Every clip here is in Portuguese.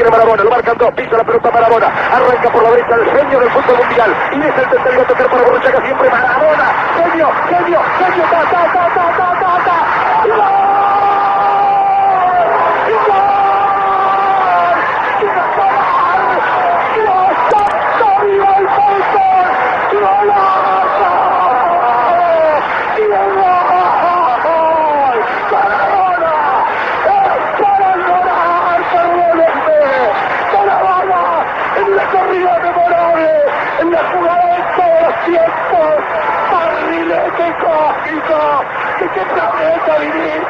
Tiene Marabona, lo marcan dos, pisa la pelota Marabona, arranca por la derecha el genio del fútbol mundial y deja el tercero a tocar para Borruchaga siempre Marabona, genio, genio, genio, ta, ta, ta, ta, ta, ta, ta. ¡Y gol! ¡Y gol! ¡Y gol! ¡Dios santo, viva el fútbol! ¡Golazo! ¡Y gol! ¡Maradona! ¡Es para llorar, perdónenme! ¡Maradona! En la corrida memorable, en la jugada de todos los tiempos, barrilete cósmico, ¿de qué planeta viniste?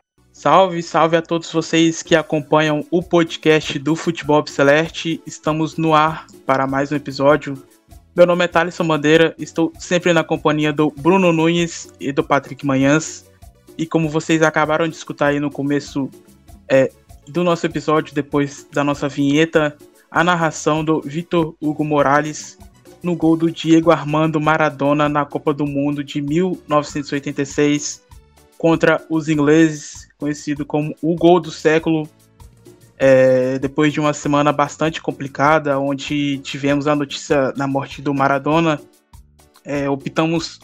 Salve, salve a todos vocês que acompanham o podcast do Futebol Celeste. Estamos no ar para mais um episódio. Meu nome é Thaleson Bandeira, estou sempre na companhia do Bruno Nunes e do Patrick Manhãs. E como vocês acabaram de escutar aí no começo é, do nosso episódio, depois da nossa vinheta, a narração do Vitor Hugo Morales no gol do Diego Armando Maradona na Copa do Mundo de 1986 contra os ingleses, conhecido como o gol do século. É, depois de uma semana bastante complicada, onde tivemos a notícia da morte do Maradona, é, optamos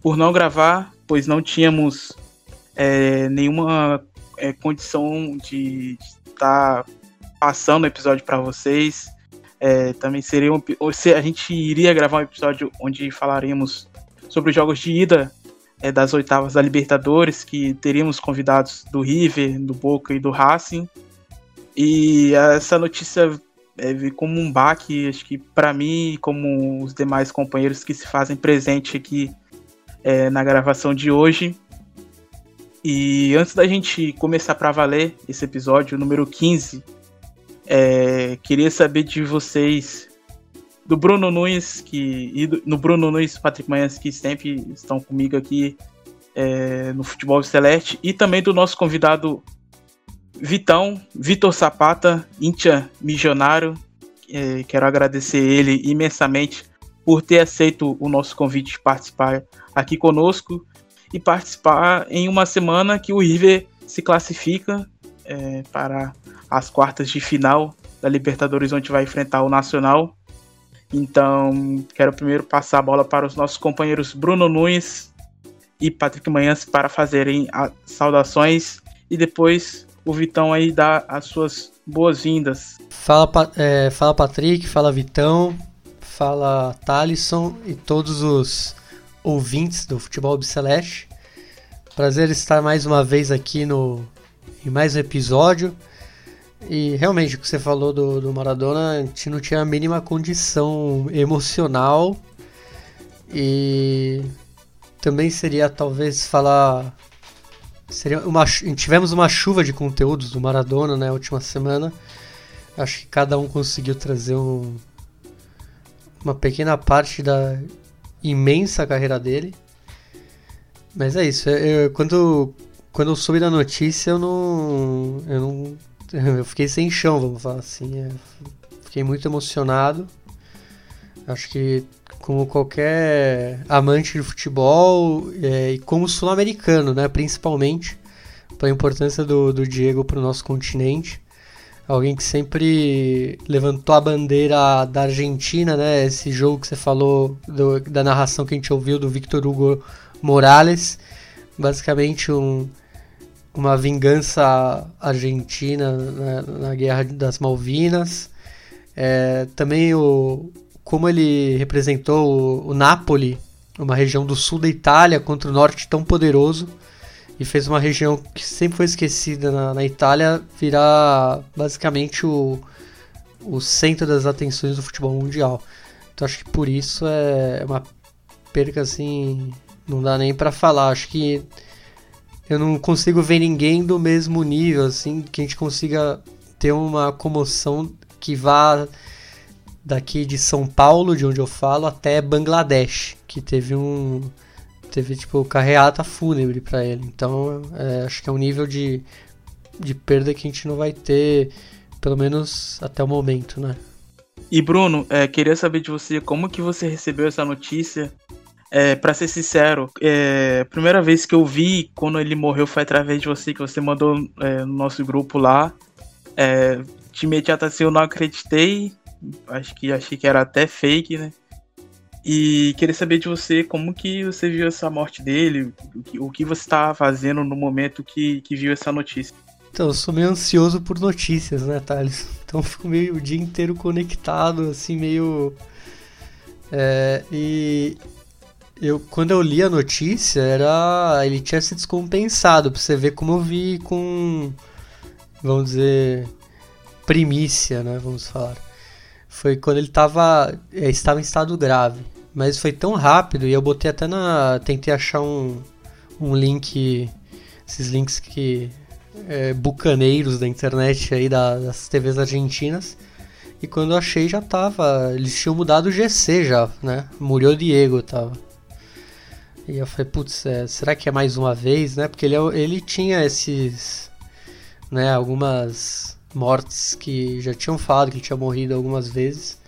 por não gravar, pois não tínhamos é, nenhuma é, condição de estar passando o episódio para vocês. É, também seria um, a gente iria gravar um episódio onde falaremos sobre os jogos de ida é, das oitavas da Libertadores, que teríamos convidados do River, do Boca e do Racing. E essa notícia é, veio como um baque, acho que para mim, como os demais companheiros que se fazem presente aqui é, na gravação de hoje. E antes da gente começar para valer esse episódio número 15, é, queria saber de vocês, do Bruno Nunes, que, e do, no Bruno Nunes Patrick Manhãs, que sempre estão comigo aqui é, no Futebol Celeste, e também do nosso convidado Vitão, Vitor Zapata, Intia Milionário. É, quero agradecer ele imensamente por ter aceito o nosso convite de participar aqui conosco e participar em uma semana que o River se classifica é, para as quartas de final da Libertadores, onde vai enfrentar o Nacional. Então, quero primeiro passar a bola para os nossos companheiros Bruno Nunes e Patrick Manhãs para fazerem as saudações e depois o Vitão aí dá as suas boas-vindas. Fala, é, fala Patrick, fala Vitão, fala Talisson e todos os ouvintes do Futebol Celeste. Prazer estar mais uma vez aqui no em mais um episódio. E realmente o que você falou do, do Maradona, a gente não tinha a mínima condição emocional. E também seria talvez falar. Seria uma, tivemos uma chuva de conteúdos do Maradona na né, última semana. Acho que cada um conseguiu trazer um, uma pequena parte da imensa carreira dele. Mas é isso. Eu, quando, quando eu soube da notícia, eu não, eu não. Eu fiquei sem chão, vamos falar assim. É, fiquei muito emocionado. Acho que, como qualquer amante de futebol, é, e como sul-americano, né, principalmente, pela importância do, do Diego para o nosso continente. Alguém que sempre levantou a bandeira da Argentina, né? Esse jogo que você falou, do, da narração que a gente ouviu do Victor Hugo Morales, basicamente um, uma vingança argentina na, na Guerra das Malvinas. É, também o, como ele representou o, o Napoli, uma região do sul da Itália, contra o norte tão poderoso. e fez uma região que sempre foi esquecida na, na Itália virar basicamente o, o centro das atenções do futebol mundial. Então acho que por isso é uma perca assim, não dá nem para falar. Acho que eu não consigo ver ninguém do mesmo nível assim que a gente consiga ter uma comoção que vá daqui de São Paulo, de onde eu falo, até Bangladesh, que teve um teve tipo carreata fúnebre para ele. Então, é, acho que é um nível de, de perda que a gente não vai ter, pelo menos até o momento, né? E Bruno, é, queria saber de você como que você recebeu essa notícia. É, para ser sincero, é, a primeira vez que eu vi quando ele morreu foi através de você, que você mandou é, no nosso grupo lá. É, de imediato assim eu não acreditei, acho que achei que era até fake, né? E queria saber de você como que você viu essa morte dele, o que, o que você estava fazendo no momento que, que viu essa notícia. Então, eu sou meio ansioso por notícias, né, Thales? Então fico meio o dia inteiro conectado, assim, meio. É, e eu, quando eu li a notícia, era. Ele tinha se descompensado, pra você ver como eu vi com. Vamos dizer. Primícia, né? Vamos falar. Foi quando ele tava, é, estava em estado grave. Mas foi tão rápido e eu botei até na. Tentei achar um, um link. Esses links que. É, bucaneiros da internet aí da, das TVs argentinas. E quando eu achei já tava. Eles tinham mudado o GC já, né? Murió Diego tava. E eu falei, putz, é, será que é mais uma vez, né? Porque ele, é ele tinha esses. né, algumas mortes que já tinham falado que ele tinha morrido algumas vezes.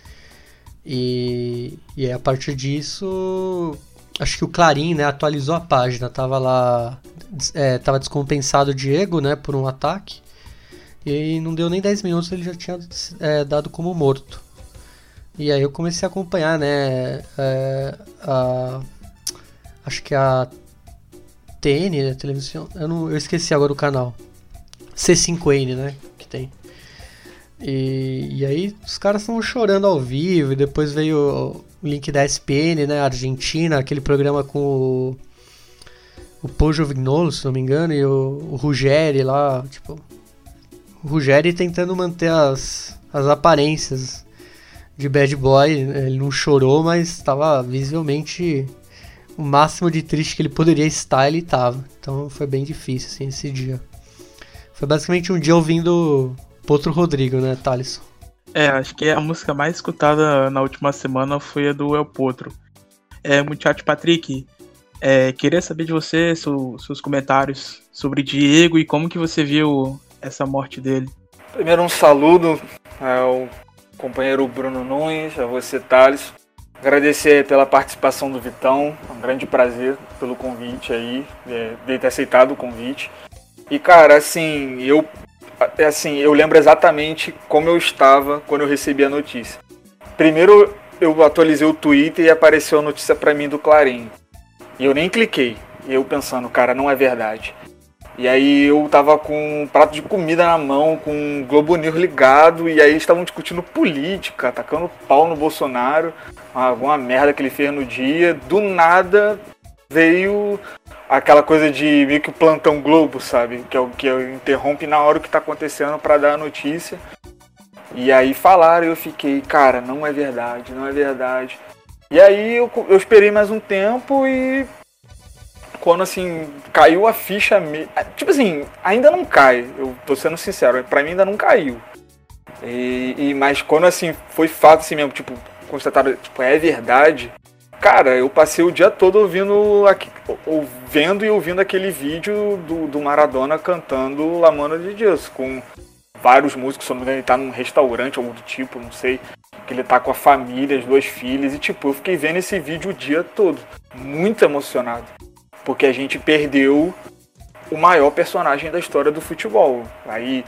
E, e aí, a partir disso, acho que o Clarim, né, atualizou a página, tava lá, é, tava descompensado o Diego, né, por um ataque. E não deu nem 10 minutos ele já tinha é, dado como morto. E aí eu comecei a acompanhar, né, é, a, acho que a TN, né, televisão, eu, não, eu esqueci agora o canal. C5N, né, que tem. E, e aí os caras estavam chorando ao vivo, e depois veio o link da SPN, né, Argentina, aquele programa com o, o Pojo Vignolo, se não me engano, e o, o Ruggeri lá, tipo, o Ruggeri tentando manter as, as aparências de bad boy, ele não chorou, mas estava visivelmente o máximo de triste que ele poderia estar, ele estava. Então foi bem difícil assim esse dia. Foi basicamente um dia ouvindo Potro Rodrigo, né, Thaleson? É, acho que a música mais escutada na última semana foi a do El Potro. É, Muchacho Patrick, é, queria saber de você seu, seus comentários sobre Diego e como que você viu essa morte dele. Primeiro um saludo ao companheiro Bruno Nunes, a você Thales. Agradecer pela participação do Vitão, um grande prazer pelo convite aí, é, de ter aceitado o convite. E cara, assim, eu assim, eu lembro exatamente como eu estava quando eu recebi a notícia. Primeiro eu atualizei o Twitter e apareceu a notícia para mim do Clarim. E eu nem cliquei. Eu pensando, cara, não é verdade. E aí eu tava com um prato de comida na mão, com o Globo News ligado, e aí estavam discutindo política, atacando pau no Bolsonaro, alguma merda que ele fez no dia. Do nada veio aquela coisa de meio que o plantão Globo, sabe? Que é o que interrompe na hora que tá acontecendo para dar a notícia. E aí falaram e eu fiquei, cara, não é verdade, não é verdade. E aí eu, eu esperei mais um tempo e quando assim caiu a ficha, me... tipo assim, ainda não cai. Eu tô sendo sincero, para mim ainda não caiu. E, e, mas quando assim foi fato assim mesmo, tipo constatado, tipo é verdade. Cara, eu passei o dia todo ouvindo, vendo e ouvindo aquele vídeo do, do Maradona cantando La Mano de Deus, com vários músicos, se ele tá num restaurante, algum do tipo, não sei, que ele tá com a família, as duas filhas, e tipo, eu fiquei vendo esse vídeo o dia todo, muito emocionado, porque a gente perdeu o maior personagem da história do futebol. Aí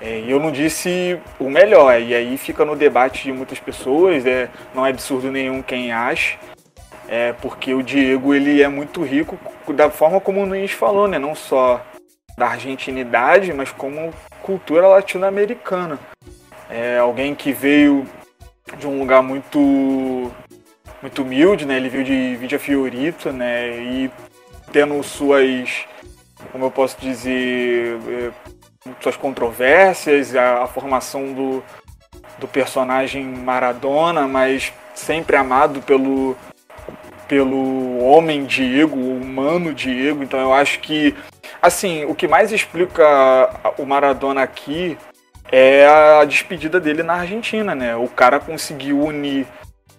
é, eu não disse o melhor, e aí fica no debate de muitas pessoas, é, não é absurdo nenhum quem acha, é porque o Diego ele é muito rico da forma como o Nunes falou, né? Não só da argentinidade, mas como cultura latino-americana. É alguém que veio de um lugar muito muito humilde, né? Ele veio de Villa Fiorito, né? E tendo suas como eu posso dizer, é, suas controvérsias, a, a formação do, do personagem Maradona, mas sempre amado pelo, pelo homem Diego, o humano Diego. Então eu acho que, assim, o que mais explica o Maradona aqui é a despedida dele na Argentina, né? O cara conseguiu unir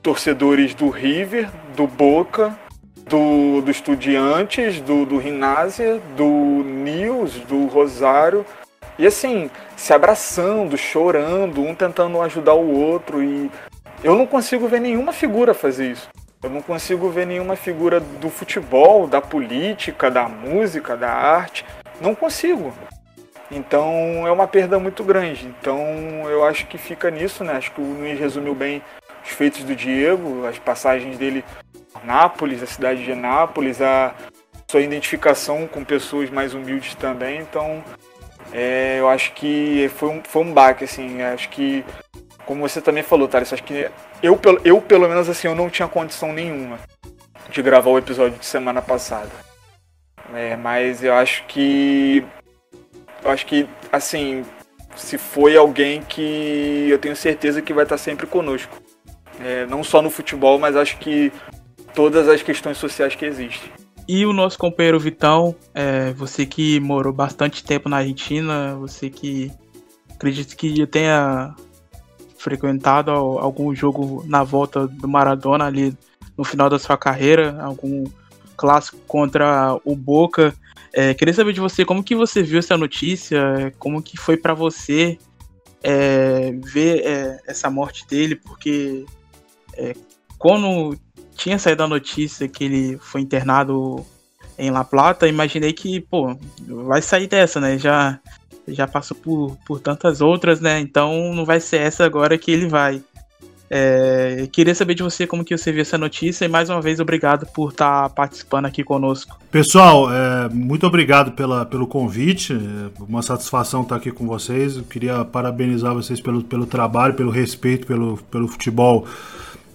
torcedores do River, do Boca, do, do Estudiantes, do, do Rinásia, do Nils, do Rosário. E assim, se abraçando, chorando, um tentando ajudar o outro. E eu não consigo ver nenhuma figura fazer isso. Eu não consigo ver nenhuma figura do futebol, da política, da música, da arte. Não consigo. Então é uma perda muito grande. Então eu acho que fica nisso, né? Acho que o Luiz resumiu bem os feitos do Diego, as passagens dele Nápoles, a cidade de Nápoles, a sua identificação com pessoas mais humildes também. Então é, eu acho que foi um, foi um baque, assim. Acho que, como você também falou, Thales, acho que eu, eu, pelo menos, assim, eu não tinha condição nenhuma de gravar o episódio de semana passada. É, mas eu acho que. Eu acho que, assim, se foi alguém que eu tenho certeza que vai estar sempre conosco. É, não só no futebol, mas acho que todas as questões sociais que existem. E o nosso companheiro Vitão, é, você que morou bastante tempo na Argentina, você que acredito que tenha frequentado algum jogo na volta do Maradona ali no final da sua carreira, algum clássico contra o Boca. É, queria saber de você como que você viu essa notícia, como que foi para você é, ver é, essa morte dele, porque é, quando tinha saído a notícia que ele foi internado em La Plata, imaginei que, pô, vai sair dessa, né? Já, já passou por, por tantas outras, né? Então não vai ser essa agora que ele vai. É, queria saber de você como que você viu essa notícia e mais uma vez obrigado por estar tá participando aqui conosco. Pessoal, é, muito obrigado pela, pelo convite, é uma satisfação estar aqui com vocês. Eu queria parabenizar vocês pelo, pelo trabalho, pelo respeito pelo, pelo futebol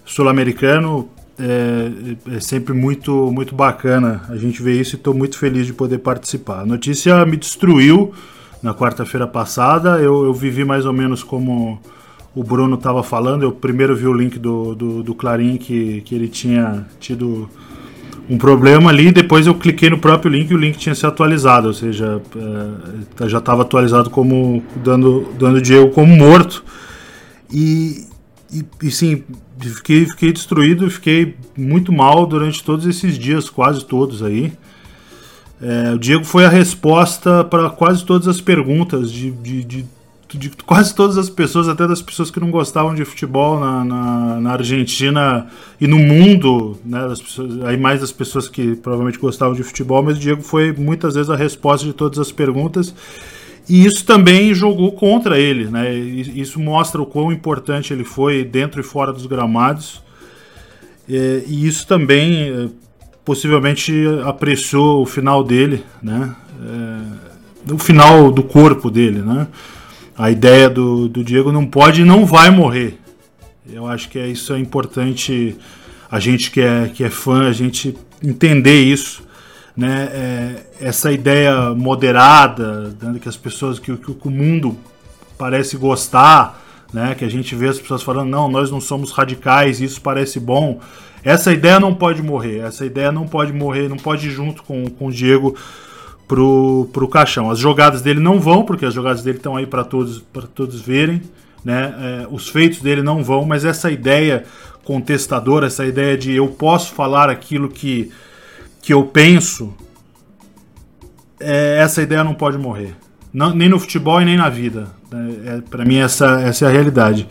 sul-americano é, é, sempre muito, muito bacana a gente ver isso e estou muito feliz de poder participar. A notícia me destruiu na quarta-feira passada. Eu, eu, vivi mais ou menos como o Bruno estava falando. Eu primeiro vi o link do, do, do Clarim que, que ele tinha tido um problema ali. Depois eu cliquei no próprio link e o link tinha se atualizado, ou seja, é, já estava atualizado como dando, dando Diego como morto. E, e, e sim, fiquei, fiquei destruído, fiquei muito mal durante todos esses dias, quase todos aí. É, o Diego foi a resposta para quase todas as perguntas de, de, de, de, quase todas as pessoas, até das pessoas que não gostavam de futebol na, na, na Argentina e no mundo, né, pessoas, aí mais das pessoas que provavelmente gostavam de futebol, mas o Diego foi muitas vezes a resposta de todas as perguntas. E isso também jogou contra ele, né? Isso mostra o quão importante ele foi dentro e fora dos gramados. É, e isso também é, possivelmente apreciou o final dele, né? É, o final do corpo dele, né? A ideia do, do Diego não pode e não vai morrer. Eu acho que é, isso é importante a gente que é, que é fã, a gente entender isso né, é, essa ideia moderada, né, que as pessoas, que, que, o mundo parece gostar, né, que a gente vê as pessoas falando, não, nós não somos radicais, isso parece bom. Essa ideia não pode morrer, essa ideia não pode morrer, não pode ir junto com, com o Diego pro, pro caixão. As jogadas dele não vão, porque as jogadas dele estão aí para todos, todos verem, né, é, os feitos dele não vão, mas essa ideia contestadora, essa ideia de eu posso falar aquilo que que eu penso, é, essa ideia não pode morrer. Não, nem no futebol e nem na vida. É, é para mim, essa, essa é a realidade.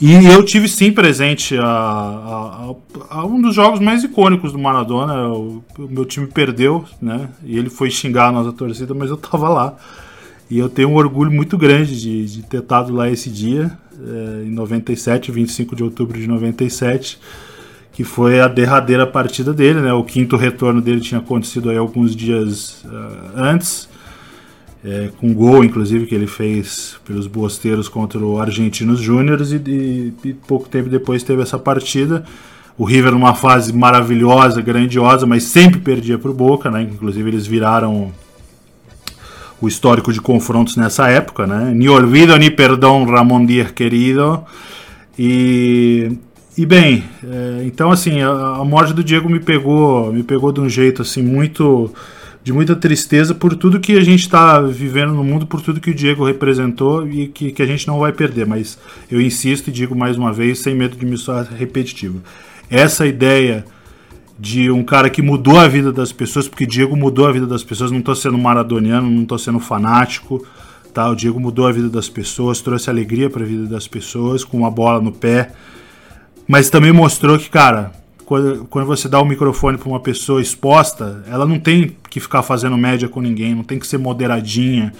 E eu tive sim presente a, a, a um dos jogos mais icônicos do Maradona. O, o, meu time perdeu, né? E ele foi xingar a nossa torcida, mas eu tava lá. E eu tenho um orgulho muito grande de, de ter estado lá esse dia, é, em 97, 25 de outubro de 97 que foi a derradeira partida dele, né? O quinto retorno dele tinha acontecido aí alguns dias uh, antes, é, com gol, inclusive, que ele fez pelos Bosteiros contra o Argentinos Júniors e, e, e, pouco tempo depois teve essa partida. O River numa fase maravilhosa, grandiosa, mas sempre perdia para o Boca, né? Inclusive eles viraram o histórico de confrontos nessa época, né? Ni olvido ni perdão, Ramon Dias querido. E, e bem, é, então assim, a, a, morte do Diego me pegou, me pegou de um jeito assim muito de muita tristeza por tudo que a gente está vivendo no mundo, por tudo que o Diego representou e que, que a gente não vai perder. Mas eu insisto e digo mais uma vez, sem medo de me soar repetitivo. Essa ideia de um cara que mudou a vida das pessoas, porque Diego mudou a vida das pessoas, não estou sendo maradoniano, não estou sendo fanático, tá? O Diego mudou a vida das pessoas, trouxe alegria para a vida das pessoas com uma bola no pé, mas também mostrou que, cara, quando, você dá o microfone para uma pessoa exposta, ela não tem que ficar fazendo média com ninguém, não tem que ser moderadinha,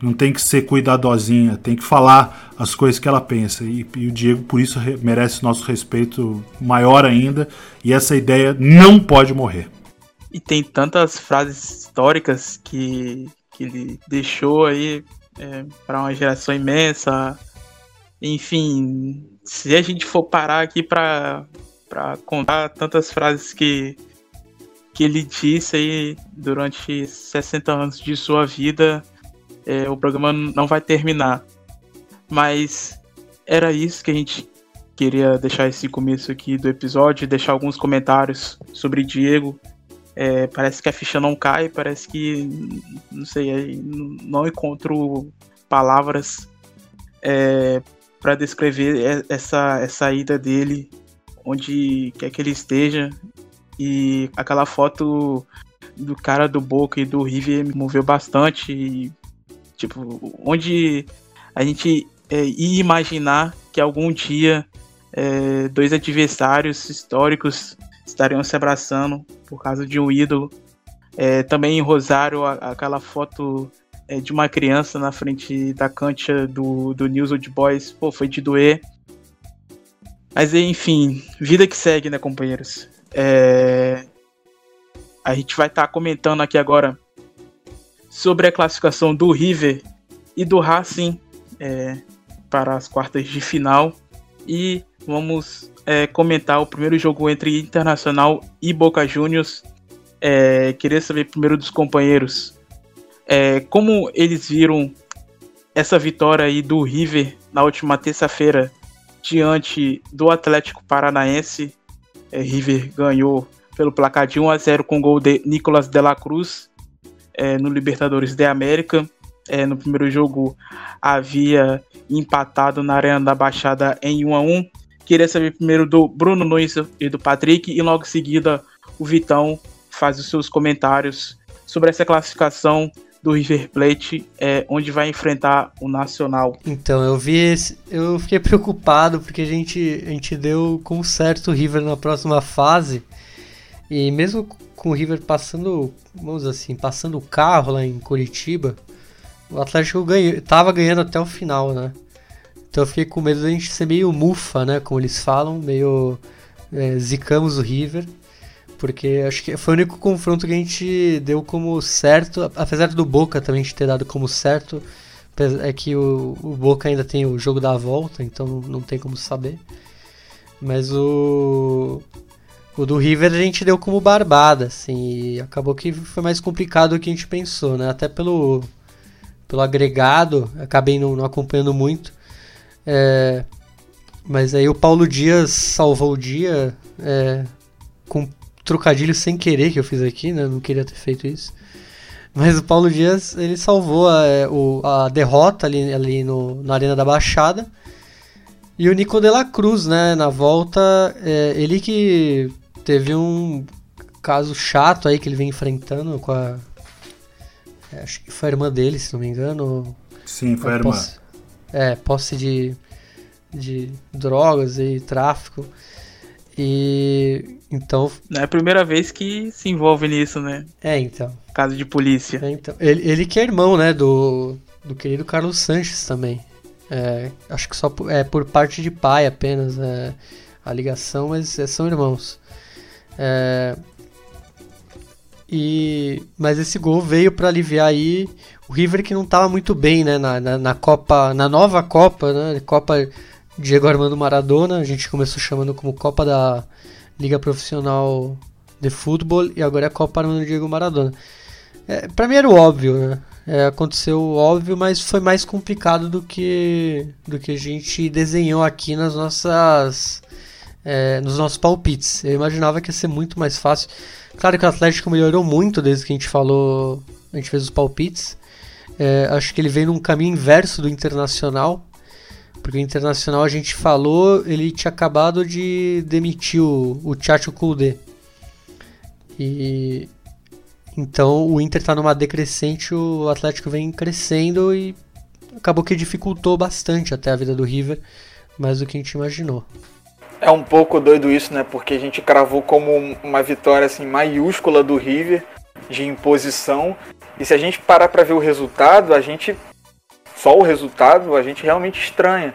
não tem que ser cuidadosinha, tem que falar as coisas que ela pensa. E, e o Diego, por isso, merece nosso respeito maior ainda. E essa ideia não pode morrer. E tem tantas frases históricas que, que ele deixou aí é, para uma geração imensa. Enfim, se a gente for parar aqui para contar tantas frases que, que ele disse aí durante 60 anos de sua vida, é, o programa não vai terminar. Mas era isso que a gente queria deixar esse começo aqui do episódio, deixar alguns comentários sobre Diego. É, parece que a ficha não cai, parece que não sei, não encontro palavras é, para descrever essa, essa ida dele, onde quer que ele esteja. E aquela foto do cara do Boca e do River me moveu bastante. E Tipo, onde a gente é, ia imaginar que algum dia é, dois adversários históricos estariam se abraçando por causa de um ídolo. É, também em Rosário, a, aquela foto de uma criança na frente da cancha do, do News Old Boys, pô, foi de doer. Mas enfim, vida que segue, né, companheiros? É... A gente vai estar tá comentando aqui agora sobre a classificação do River e do Racing é, para as quartas de final. E vamos é, comentar o primeiro jogo entre Internacional e Boca Juniors. É, queria saber primeiro dos companheiros é, como eles viram essa vitória aí do River na última terça-feira diante do Atlético Paranaense. É, River ganhou pelo placar de 1 a 0 com gol de Nicolas de la Cruz é, no Libertadores da América. É, no primeiro jogo havia empatado na Arena da Baixada em 1 a 1 Queria saber primeiro do Bruno Nunes e do Patrick, e logo em seguida o Vitão faz os seus comentários sobre essa classificação do River Plate, é, onde vai enfrentar o Nacional. Então, eu vi esse, eu fiquei preocupado porque a gente, a gente deu com certo o River na próxima fase. E mesmo com o River passando, vamos assim, passando o carro lá em Curitiba, o Atlético ganhou, tava ganhando até o final, né? Então eu fiquei com medo da gente ser meio mufa, né? Como eles falam, meio é, zicamos o River. Porque acho que foi o único confronto que a gente deu como certo, apesar do Boca também a gente ter dado como certo. É que o, o Boca ainda tem o jogo da volta, então não tem como saber. Mas o, o do River a gente deu como barbada, assim, e acabou que foi mais complicado do que a gente pensou, né? Até pelo, pelo agregado, acabei não, não acompanhando muito. É, mas aí o Paulo Dias salvou o dia é, com trocadilho sem querer que eu fiz aqui, né? Não queria ter feito isso. Mas o Paulo Dias, ele salvou a, é, o, a derrota ali, ali no, na Arena da Baixada. E o Nico de la Cruz, né, na volta, é, ele que teve um caso chato aí que ele vem enfrentando com a. É, acho que foi a irmã dele, se não me engano. Sim, foi a irmã. Posse, é, posse de, de drogas e tráfico. E então. Não é a primeira vez que se envolve nisso, né? É, então. Caso de polícia. É, então. Ele, ele que é irmão, né, do, do querido Carlos Sanches também. É, acho que só por, é por parte de pai apenas é, a ligação, mas é, são irmãos. É, e, mas esse gol veio para aliviar aí o River que não estava muito bem né, na, na, na, Copa, na nova Copa, né, Copa Diego Armando Maradona, a gente começou chamando como Copa da Liga Profissional de Futebol e agora é Copa Armando Diego Maradona. É, para mim era o óbvio, né? É, aconteceu óbvio, mas foi mais complicado do que do que a gente desenhou aqui nas nossas é, nos nossos palpites. Eu imaginava que ia ser muito mais fácil. Claro que o Atlético melhorou muito desde que a gente falou, a gente fez os palpites. É, acho que ele veio num caminho inverso do Internacional, porque o Internacional a gente falou, ele tinha acabado de demitir o, o Chacho Koudé. E então o Inter está numa decrescente, o Atlético vem crescendo e acabou que dificultou bastante até a vida do River, mais do que a gente imaginou. É um pouco doido isso, né? Porque a gente cravou como uma vitória assim maiúscula do River de imposição. E se a gente parar para ver o resultado, a gente só o resultado a gente realmente estranha.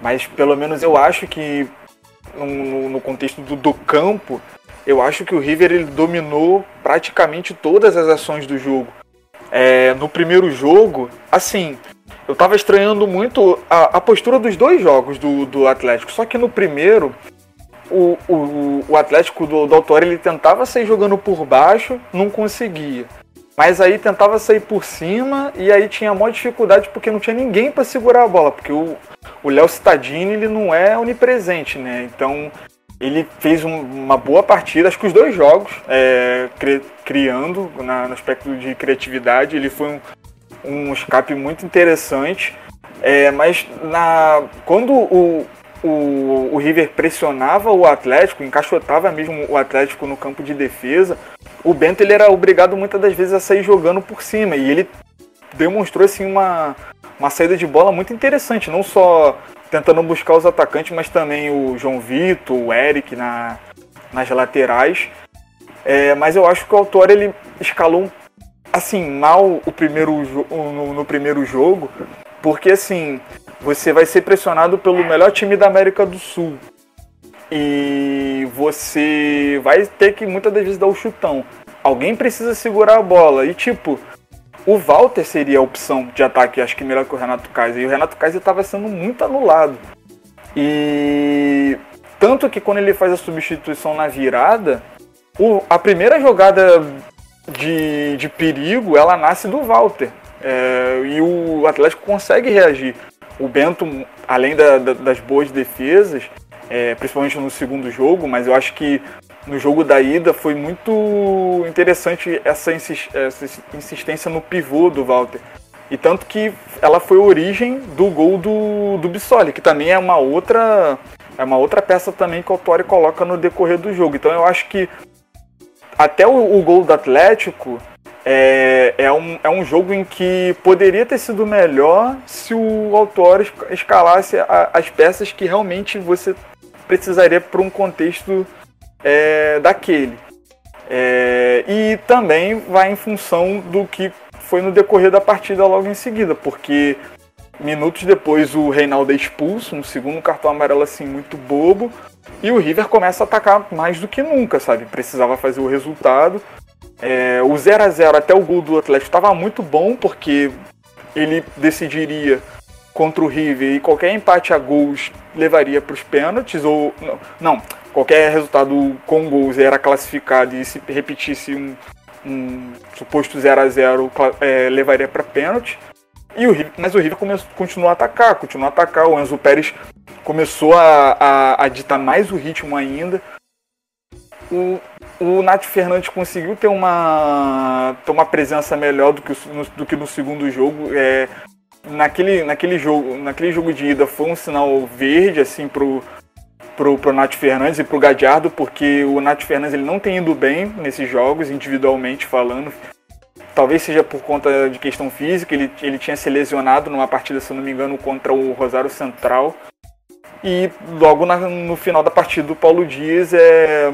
Mas pelo menos eu acho que no, no contexto do, do, campo, eu acho que o River ele dominou praticamente todas as ações do jogo. É, no primeiro jogo, assim, eu tava estranhando muito a, a postura dos dois jogos do, do Atlético. Só que no primeiro, o, o, o Atlético do, do Autor ele tentava sair jogando por baixo, não conseguia. Mas aí tentava sair por cima e aí tinha maior dificuldade porque não tinha ninguém para segurar a bola, porque o Léo Cittadini ele não é onipresente, né? Então ele fez um, uma boa partida, acho que os dois jogos, é, cri, criando na, no aspecto de criatividade, ele foi um, um escape muito interessante. É, mas na, quando o, o, o River pressionava o Atlético, encaixotava mesmo o Atlético no campo de defesa, o Bento ele era obrigado muitas das vezes a sair jogando por cima e ele demonstrou assim uma, uma saída de bola muito interessante, não só tentando buscar os atacantes, mas também o João Vitor, o Eric na, nas laterais. É, mas eu acho que o Autor ele escalou assim mal o primeiro no, no primeiro jogo, porque assim você vai ser pressionado pelo melhor time da América do Sul e você vai ter que muitas das vezes dar o chutão. Alguém precisa segurar a bola e tipo o Walter seria a opção de ataque, acho que melhor que o Renato Kaiser. E o Renato Kaiser estava sendo muito anulado. E tanto que quando ele faz a substituição na virada, o, a primeira jogada de, de perigo ela nasce do Walter. É, e o Atlético consegue reagir. O Bento, além da, da, das boas defesas, é, principalmente no segundo jogo, mas eu acho que no jogo da ida foi muito interessante essa, insistência no pivô do Walter. E tanto que ela foi a origem do gol do, do Bissoli, que também é uma outra é uma outra peça também que o Autori coloca no decorrer do jogo. Então eu acho que até o, o gol do Atlético é, é, um, é um jogo em que poderia ter sido melhor se o autor escalasse a, as peças que realmente você precisaria para um contexto é, daquele. É, e também vai em função do que foi no decorrer da partida logo em seguida, porque minutos depois o Reinaldo é expulso, um segundo cartão amarelo assim muito bobo, e o River começa a atacar mais do que nunca, sabe? Precisava fazer o resultado. É, o 0 a 0 até o gol do Atlético estava muito bom, porque ele decidiria contra o River e qualquer empate a gols levaria para os pênaltis, ou. Não, não, qualquer resultado com gols era classificado e se repetisse um, um suposto 0 a 0 é, levaria para pênalti. E o River, mas o River começou, continuou a atacar, continuou a atacar. O Enzo Pérez começou a, a, a ditar mais o ritmo ainda. O, o Nath Fernandes conseguiu ter uma, ter uma presença melhor do que, no, do que no segundo jogo. É, naquele, naquele, jogo, naquele jogo de ida foi um sinal verde assim pro, pro, pro Nath Fernandes e pro Gadiardo, porque o Nath Fernandes ele não tem ido bem nesses jogos, individualmente falando. Talvez seja por conta de questão física, ele, ele tinha se lesionado numa partida, se não me engano, contra o Rosário Central. E logo na, no final da partida, o Paulo Dias é,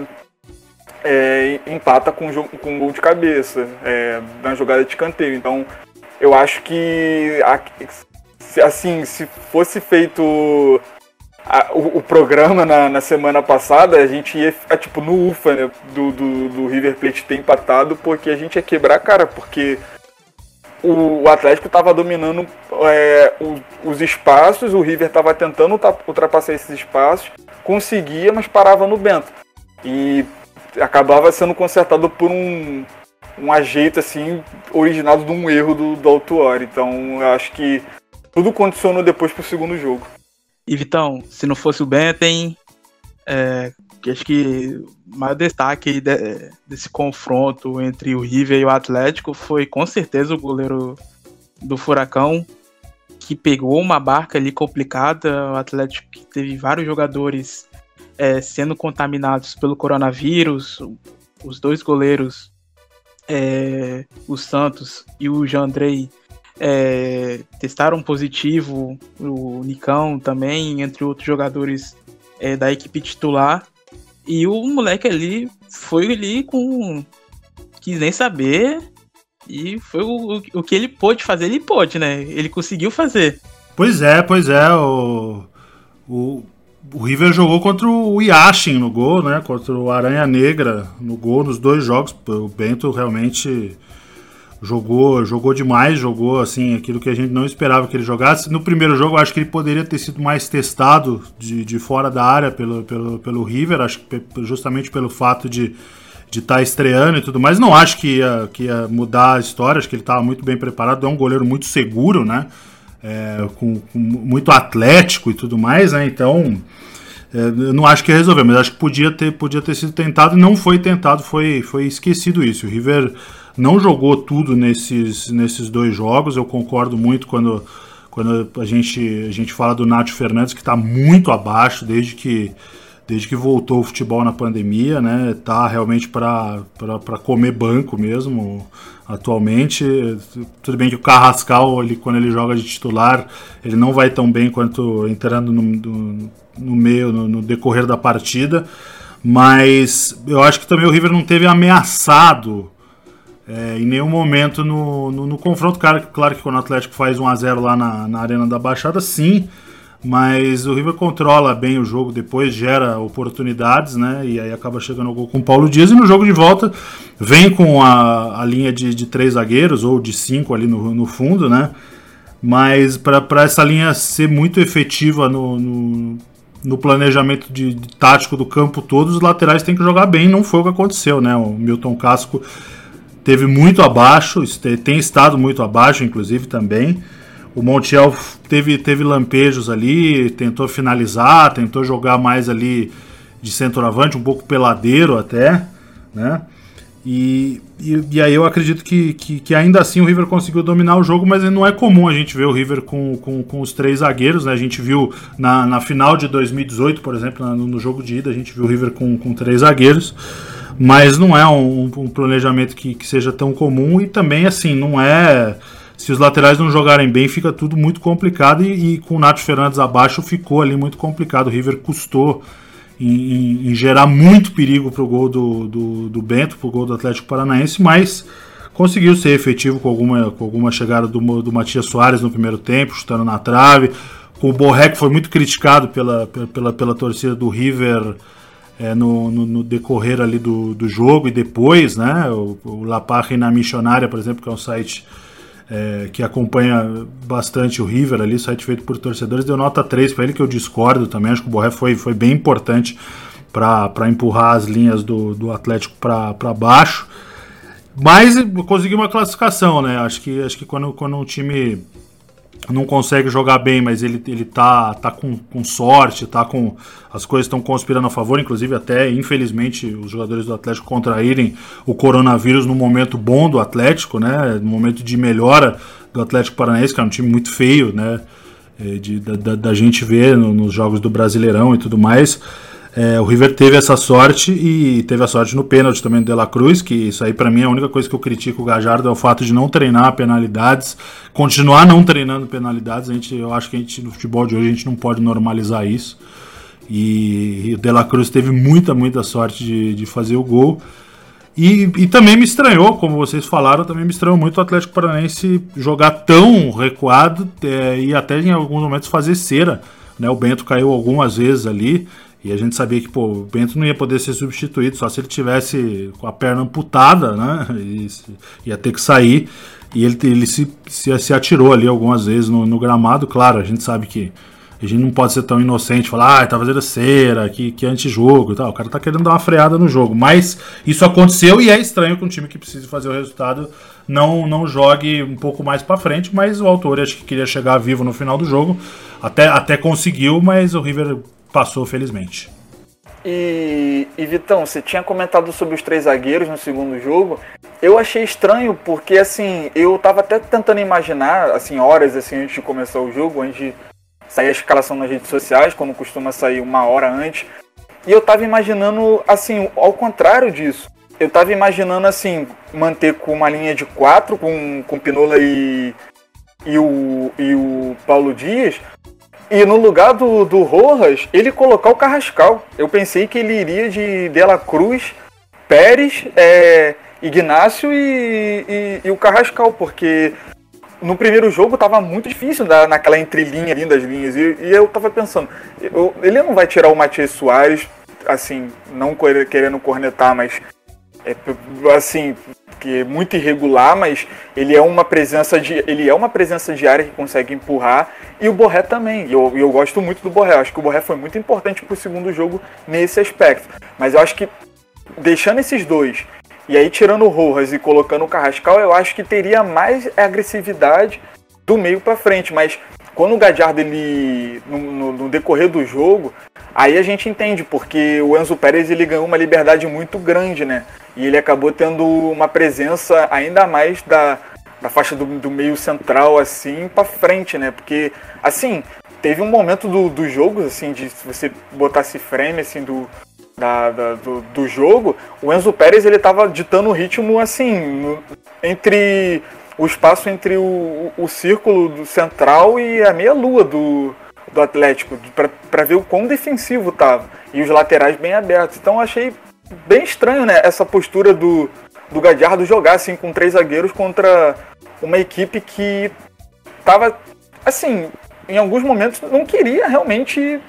é, empata com, com um gol de cabeça é, na jogada de canteiro. Então, eu acho que assim, se fosse feito a, o, o, programa na, na, semana passada, a gente ia ficar tipo no UFA né, do, do, do, River Plate ter empatado, porque a gente ia quebrar cara, porque o, o Atlético estava dominando é, os espaços, o River estava tentando ultrapassar esses espaços, conseguia, mas parava no Bento. E acabava sendo consertado por um um ajeito assim originado de um erro do, do Autuori. Então eu acho que tudo condicionou depois pro segundo jogo. E Vitão, se não fosse o Benten, é, acho que o maior destaque de, desse confronto entre o River e o Atlético foi com certeza o goleiro do Furacão, que pegou uma barca ali complicada. O Atlético que teve vários jogadores é, sendo contaminados pelo coronavírus. Os dois goleiros, é, o Santos e o Jandrei, é, testaram positivo. O Nicão também, entre outros jogadores é, da equipe titular. E o moleque ali foi ali com. quis nem saber. E foi o, o que ele pôde fazer, ele pôde, né? Ele conseguiu fazer. Pois é, pois é. O, o, o River jogou contra o Yashin no gol, né? Contra o Aranha Negra no gol nos dois jogos. O Bento realmente jogou, jogou demais, jogou assim aquilo que a gente não esperava que ele jogasse. No primeiro jogo, acho que ele poderia ter sido mais testado de, de fora da área pelo, pelo, pelo River, acho que justamente pelo fato de de estar tá estreando e tudo mais. Não acho que ia, que ia mudar a história, acho que ele estava muito bem preparado. É um goleiro muito seguro, né? É, com, com, muito atlético e tudo mais, né? Então, é, eu não acho que ia resolver, mas acho que podia ter, podia ter sido tentado e não foi tentado, foi, foi esquecido isso. O River não jogou tudo nesses, nesses dois jogos, eu concordo muito quando, quando a, gente, a gente fala do Nacho Fernandes, que está muito abaixo desde que desde que voltou o futebol na pandemia, né? Tá realmente para comer banco mesmo atualmente. Tudo bem que o Carrascal, ele, quando ele joga de titular, ele não vai tão bem quanto entrando no, no, meio, no, no, decorrer da partida. Mas eu acho que também o River não teve ameaçado é, em nenhum momento no, no, no confronto. Claro, claro que quando o Atlético faz 1 a 0 lá na, na Arena da Baixada, sim mas o River controla bem o jogo depois, gera oportunidades, né? E aí acaba chegando ao gol com o Paulo Dias. E no jogo de volta vem com a, a linha de, de três zagueiros, ou de cinco ali no, no fundo, né? Mas para essa linha ser muito efetiva no, no, no planejamento de, de, tático do campo todo, os laterais têm que jogar bem. Não foi o que aconteceu, né? O Milton Casco teve muito abaixo, tem estado muito abaixo, inclusive também. O Montiel teve, teve lampejos ali, tentou finalizar, tentou jogar mais ali de centroavante, um pouco peladeiro até, né? E, e, e, aí eu acredito que, que, que, ainda assim o River conseguiu dominar o jogo, mas não é comum a gente ver o River com, com, com os três zagueiros, né? A gente viu na, na final de 2018, por exemplo, no, no, jogo de ida, a gente viu o River com, com três zagueiros, mas não é um, um planejamento que, que seja tão comum e também, assim, não é se os laterais não jogarem bem, fica tudo muito complicado. E, e com o Nath Fernandes abaixo, ficou ali muito complicado. O River custou em, em, em gerar muito perigo para o gol do, do, do Bento, para o gol do Atlético Paranaense, mas conseguiu ser efetivo com alguma, com alguma chegada do, do Matias Soares no primeiro tempo, chutando na trave. O Borré, que foi muito criticado pela, pela, pela torcida do River. É, no, no, no, decorrer ali do, do jogo e depois, né? O, o La Página Missionária, por exemplo, que é um site é, que acompanha bastante o River ali, site feito por torcedores, deu nota 3 para ele, que eu discordo também. Acho que o Borré foi, foi bem importante para empurrar as linhas do, do Atlético para baixo. Mas conseguiu uma classificação, né? Acho que, acho que quando, quando um time não consegue jogar bem, mas ele, ele tá, tá com, com sorte, tá com. As coisas estão conspirando a favor, inclusive até, infelizmente, os jogadores do Atlético contraírem o coronavírus no momento bom do Atlético, né? No momento de melhora do Atlético Paranaense, que é um time muito feio, né? É, de, da, da gente ver no, nos jogos do Brasileirão e tudo mais. É, o River teve essa sorte e teve a sorte no pênalti também do De La Cruz, que isso aí para mim é a única coisa que eu critico o Gajardo é o fato de não treinar penalidades, continuar não treinando penalidades. A gente, eu acho que a gente no futebol de hoje a gente não pode normalizar isso. E, o De La Cruz teve muita, muita sorte de, de fazer o gol. E, e, também me estranhou, como vocês falaram, também me estranhou muito o Atlético Paranaense jogar tão recuado é, e até em alguns momentos fazer cera. Né? O Bento caiu algumas vezes ali. E a gente sabia que pô, o Bento não ia poder ser substituído só se ele tivesse com a perna amputada, né? E, ia ter que sair. E ele, ele se, se, se atirou ali algumas vezes no, no, gramado. Claro, a gente sabe que A gente não pode ser tão inocente, falar, ah, tá fazendo cera, que, que é antijogo e tal. O cara tá querendo dar uma freada no jogo. Mas isso aconteceu e é estranho que um time que precisa fazer o resultado não, não jogue um pouco mais para frente. Mas o autor acho que queria chegar vivo no final do jogo. Até, até conseguiu, mas o River passou felizmente. E, e, Vitão, você tinha comentado sobre os três zagueiros no segundo jogo. Eu achei estranho porque assim, eu tava até tentando imaginar, assim, horas assim antes de começar o jogo, antes de sair a escalação nas redes sociais, quando costuma sair uma hora antes. E eu tava imaginando assim, ao contrário disso. Eu tava imaginando assim, manter com uma linha de quatro, com, com Pinola e, e, o, e o Paulo Dias, e no lugar do, do Rojas, ele colocar o Carrascal. Eu pensei que ele iria de Dela Cruz, Pérez, é, Ignácio e, e, e, o Carrascal, porque no primeiro jogo estava muito difícil da, naquela entrelinha ali das linhas. E, e eu estava pensando, eu, ele não vai tirar o Matias Soares, assim, não querendo cornetar, mas é, assim, que é muito irregular, mas ele é uma presença de ele é uma presença de área que consegue empurrar e o Borré também. Eu, eu gosto muito do Borré. Acho que o Borré foi muito importante para o segundo jogo nesse aspecto. Mas eu acho que deixando esses dois e aí tirando o Rojas e colocando o Carrascal, eu acho que teria mais agressividade do meio para frente. Mas quando o Gadiardo ele no, no, no, decorrer do jogo, aí a gente entende porque o Enzo Pérez ele ganhou uma liberdade muito grande, né? E ele acabou tendo uma presença ainda mais da, da faixa do, do meio central assim para frente, né? Porque assim teve um momento do, do jogo assim de se você botasse frame assim do da, da do, do, jogo, o Enzo Pérez ele tava ditando o ritmo assim no, entre o espaço entre o, o círculo central e a meia lua do, do Atlético para ver o quão defensivo tava e os laterais bem abertos. Então achei bem estranho, né? Essa postura do, do Gadiardo jogar assim com três zagueiros contra uma equipe que tava assim, em alguns momentos não queria realmente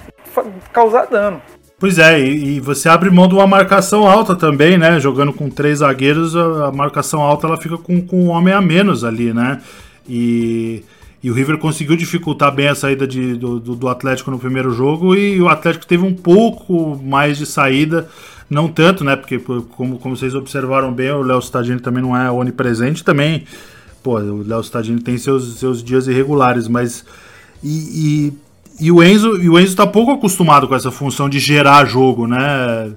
causar dano. Pois é, e, e, você abre mão de uma marcação alta também, né? Jogando com três zagueiros, a, a marcação alta ela fica com, com um homem a menos ali, né? E, e o River conseguiu dificultar bem a saída de, do, do Atlético no primeiro jogo e o Atlético teve um pouco mais de saída não tanto, né? Porque, como, como vocês observaram bem, o Léo Stadini também não é onipresente. Também, pô, o Léo Stadini tem seus, seus dias irregulares, mas. E, e, e, o Enzo e o Enzo tá pouco acostumado com essa função de gerar jogo, né?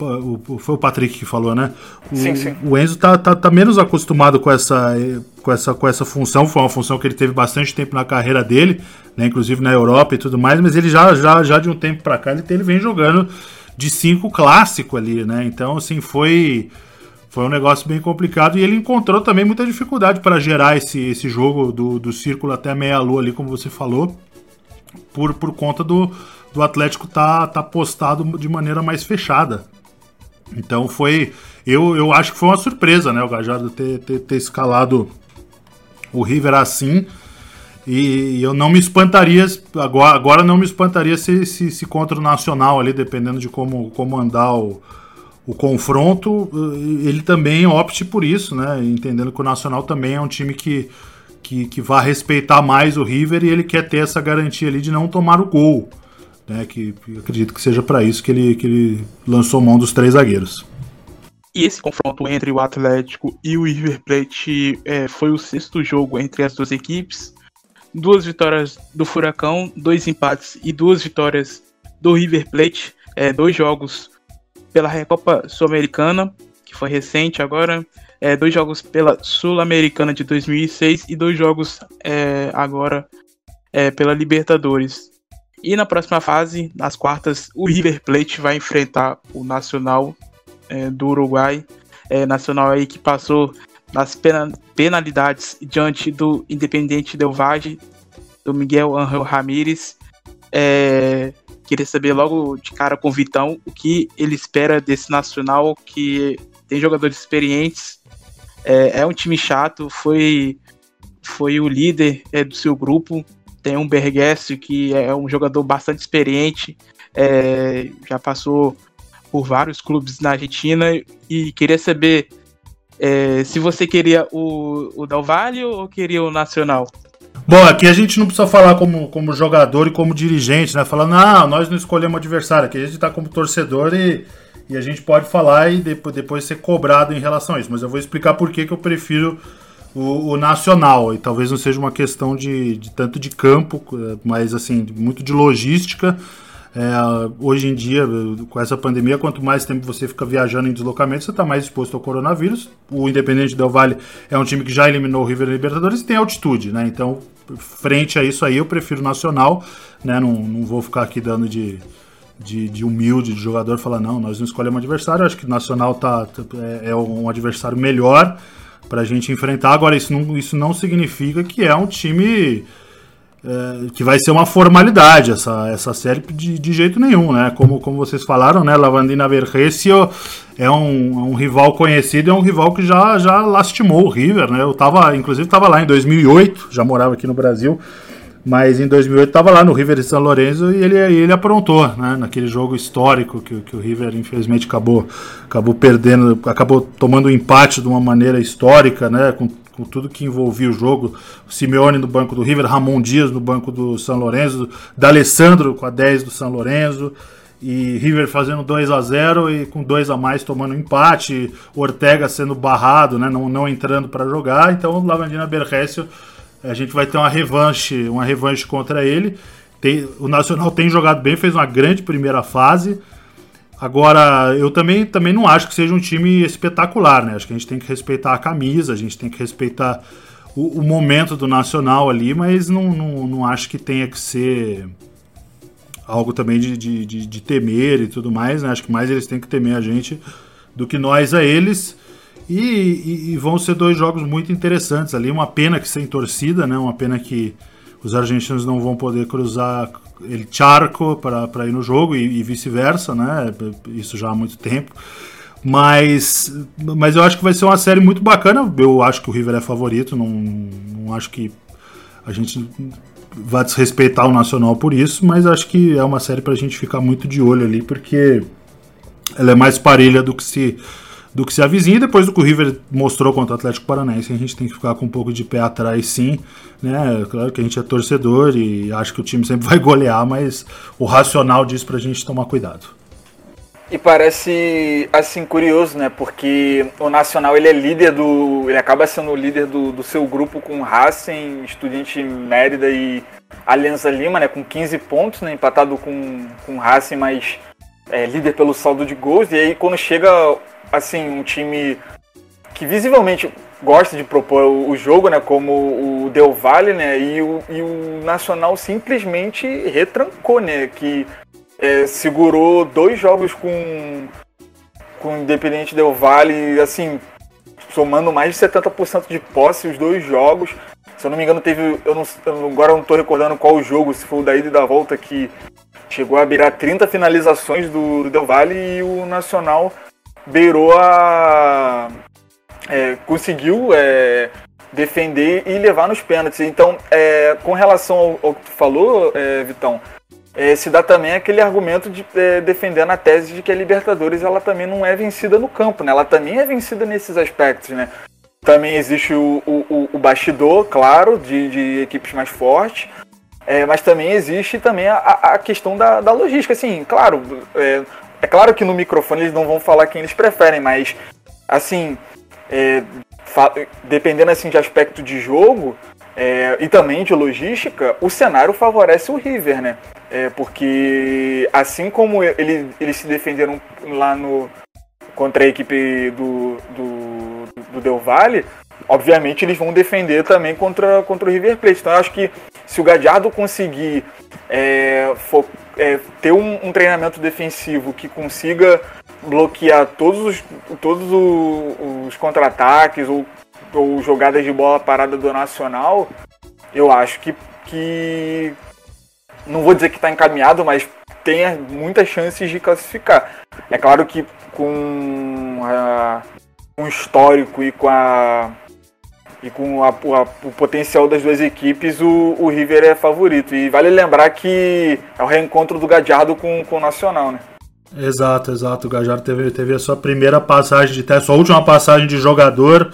O, foi o Patrick que falou, né? O, sim, sim. o Enzo tá, tá, tá, menos acostumado com essa, com, essa, com essa função. Foi uma função que ele teve bastante tempo na carreira dele, né? inclusive na Europa e tudo mais, mas ele já, já, já de um tempo para cá ele, ele vem jogando de cinco clássico ali, né? Então, assim, foi foi um negócio bem complicado e ele encontrou também muita dificuldade para gerar esse, esse jogo do, do círculo até meia-lua ali, como você falou, por, por conta do, do Atlético tá, tá postado de maneira mais fechada. Então foi. Eu, eu acho que foi uma surpresa, né? O Gajardo ter, ter, ter escalado o River assim. E eu não me espantaria, agora, agora não me espantaria se, se, se contra o Nacional ali, dependendo de como, como andar o, o confronto, ele também opte por isso, né? Entendendo que o Nacional também é um time que, que, que vai respeitar mais o River e ele quer ter essa garantia ali de não tomar o gol. Né? Que acredito que seja para isso que ele, que ele lançou mão dos três zagueiros. E esse confronto entre o Atlético e o River Plate é, foi o sexto jogo entre as duas equipes duas vitórias do Furacão, dois empates e duas vitórias do River Plate, é, dois jogos pela Recopa Sul-Americana, que foi recente agora, é, dois jogos pela Sul-Americana de 2006 e dois jogos é, agora é, pela Libertadores. E na próxima fase, nas quartas, o River Plate vai enfrentar o Nacional é, do Uruguai. É, Nacional aí que passou nas penalidades diante do Independente Del Valle, do Miguel Angel Ramírez. É, queria saber logo de cara com o Vitão o que ele espera desse Nacional, que tem jogadores experientes, é, é um time chato, foi, foi o líder é, do seu grupo, tem um Berguesse que é um jogador bastante experiente, é, já passou por vários clubes na Argentina e queria saber é, se você queria o, o Del Valle ou queria o Nacional? Bom, aqui a gente não precisa falar como, como jogador e como dirigente, né? Falando, não, nós não escolhemos adversário. Aqui a gente está como torcedor e, e a gente pode falar e depois, depois ser cobrado em relação a isso. Mas eu vou explicar por que, que eu prefiro o, o, Nacional. E talvez não seja uma questão de, de tanto de campo, mas assim, muito de logística. É, hoje em dia, com essa pandemia, quanto mais tempo você fica viajando em deslocamento, você está mais exposto ao coronavírus. O Independente Del Vale é um time que já eliminou o River Libertadores e tem altitude, né? Então, frente a isso aí, eu prefiro Nacional, né? Não, não vou ficar aqui dando de, de, de humilde de jogador falar, não, nós não escolhemos adversário, acho que o Nacional tá, é, é um adversário melhor para a gente enfrentar. Agora, isso não, isso não significa que é um time é, que vai ser uma formalidade essa, essa série de, de jeito nenhum, né? Como, como vocês falaram, né? Lavandina Vergesio é um, é um rival conhecido, é um rival que já, já lastimou o River, né? Eu tava, inclusive, estava lá em 2008, já morava aqui no Brasil. Mas em 2008 estava lá no River de São Lourenço e ele, ele aprontou, né? Naquele jogo histórico que, que o River infelizmente acabou, acabou perdendo, acabou tomando o um empate de uma maneira histórica, né? Com, com tudo que envolvia o jogo. O Simeone no banco do River, Ramon Dias no banco do São Lourenço, D'Alessandro com a 10 do São Lourenço e River fazendo 2 a 0 e com dois a mais tomando empate, Ortega sendo barrado, né, não, não entrando para jogar. Então, Lavandina Berrécio a gente vai ter uma revanche, uma revanche contra ele. Tem, o Nacional tem jogado bem, fez uma grande primeira fase. Agora, eu também, também não acho que seja um time espetacular, né? Acho que a gente tem que respeitar a camisa, a gente tem que respeitar o, o momento do Nacional ali, mas não, não, não acho que tenha que ser algo também de, de, de, de temer e tudo mais, né? Acho que mais eles têm que temer a gente do que nós a eles. E, e, e, vão ser dois jogos muito interessantes ali. Uma pena que sem torcida, né? Uma pena que os argentinos não vão poder cruzar ele charco para ir no jogo e, e vice-versa, né? Isso já há muito tempo. Mas, mas eu acho que vai ser uma série muito bacana. Eu acho que o River é favorito. Não, não acho que a gente vai desrespeitar o Nacional por isso, mas acho que é uma série para a gente ficar muito de olho ali, porque ela é mais parelha do que se do que se avizinha. Depois do que o River mostrou contra o Atlético Paranaense, a gente tem que ficar com um pouco de pé atrás, sim. Né? Claro que a gente é torcedor e acho que o time sempre vai golear, mas o racional diz pra gente tomar cuidado. E parece assim curioso, né? Porque o Nacional ele é líder do. ele acaba sendo o líder do, do seu grupo com Racing, Estudante Mérida e Aliança Lima, né? Com 15 pontos, né? Empatado com, com Racing, mas é, líder pelo saldo de gols. E aí quando chega assim, um time que visivelmente gosta de propor o jogo, né, como o Del Valle, né, e o, e o Nacional simplesmente retrancou, né, que é, segurou dois jogos com, com o Independente Del Valle, assim, somando mais de 70% de posse os dois jogos. Se eu não me engano, teve. Eu não, eu agora não estou recordando qual jogo, se foi o da ida e da volta, que chegou a virar 30 finalizações do, do Del Valle e o Nacional beirou a. É, conseguiu é, defender e levar nos pênaltis. Então, é, com relação ao, ao, que tu falou, é, Vitão, é, se dá também aquele argumento de é, defender na tese de que a Libertadores ela também não é vencida no campo, né? Ela também é vencida nesses aspectos, né? Também existe o, o, o bastidor, claro, de, de equipes mais fortes, é, mas também existe também a, a questão da, da logística. Assim, claro, é, é claro que no microfone eles não vão falar quem eles preferem, mas assim, é, dependendo assim de aspecto de jogo é, e também de logística, o cenário favorece o River, né? É, porque assim como ele, eles se defenderam lá no contra a equipe do, do, do Del Valle, obviamente eles vão defender também contra, contra o River Plate. Então eu acho que se o Gadiardo conseguir é, for, é, ter um, um, treinamento defensivo que consiga bloquear todos os, todos os, contra-ataques ou, ou jogadas de bola parada do Nacional, eu acho que, que não vou dizer que está encaminhado, mas tem muitas chances de classificar. É claro que com, a, com o histórico e com a e com a, a, o potencial das duas equipes, o, o, River é favorito. E vale lembrar que é o reencontro do Gadiardo com, com o Nacional, né? Exato, exato. O Gadiardo teve, teve a sua primeira passagem de teste, sua última passagem de jogador,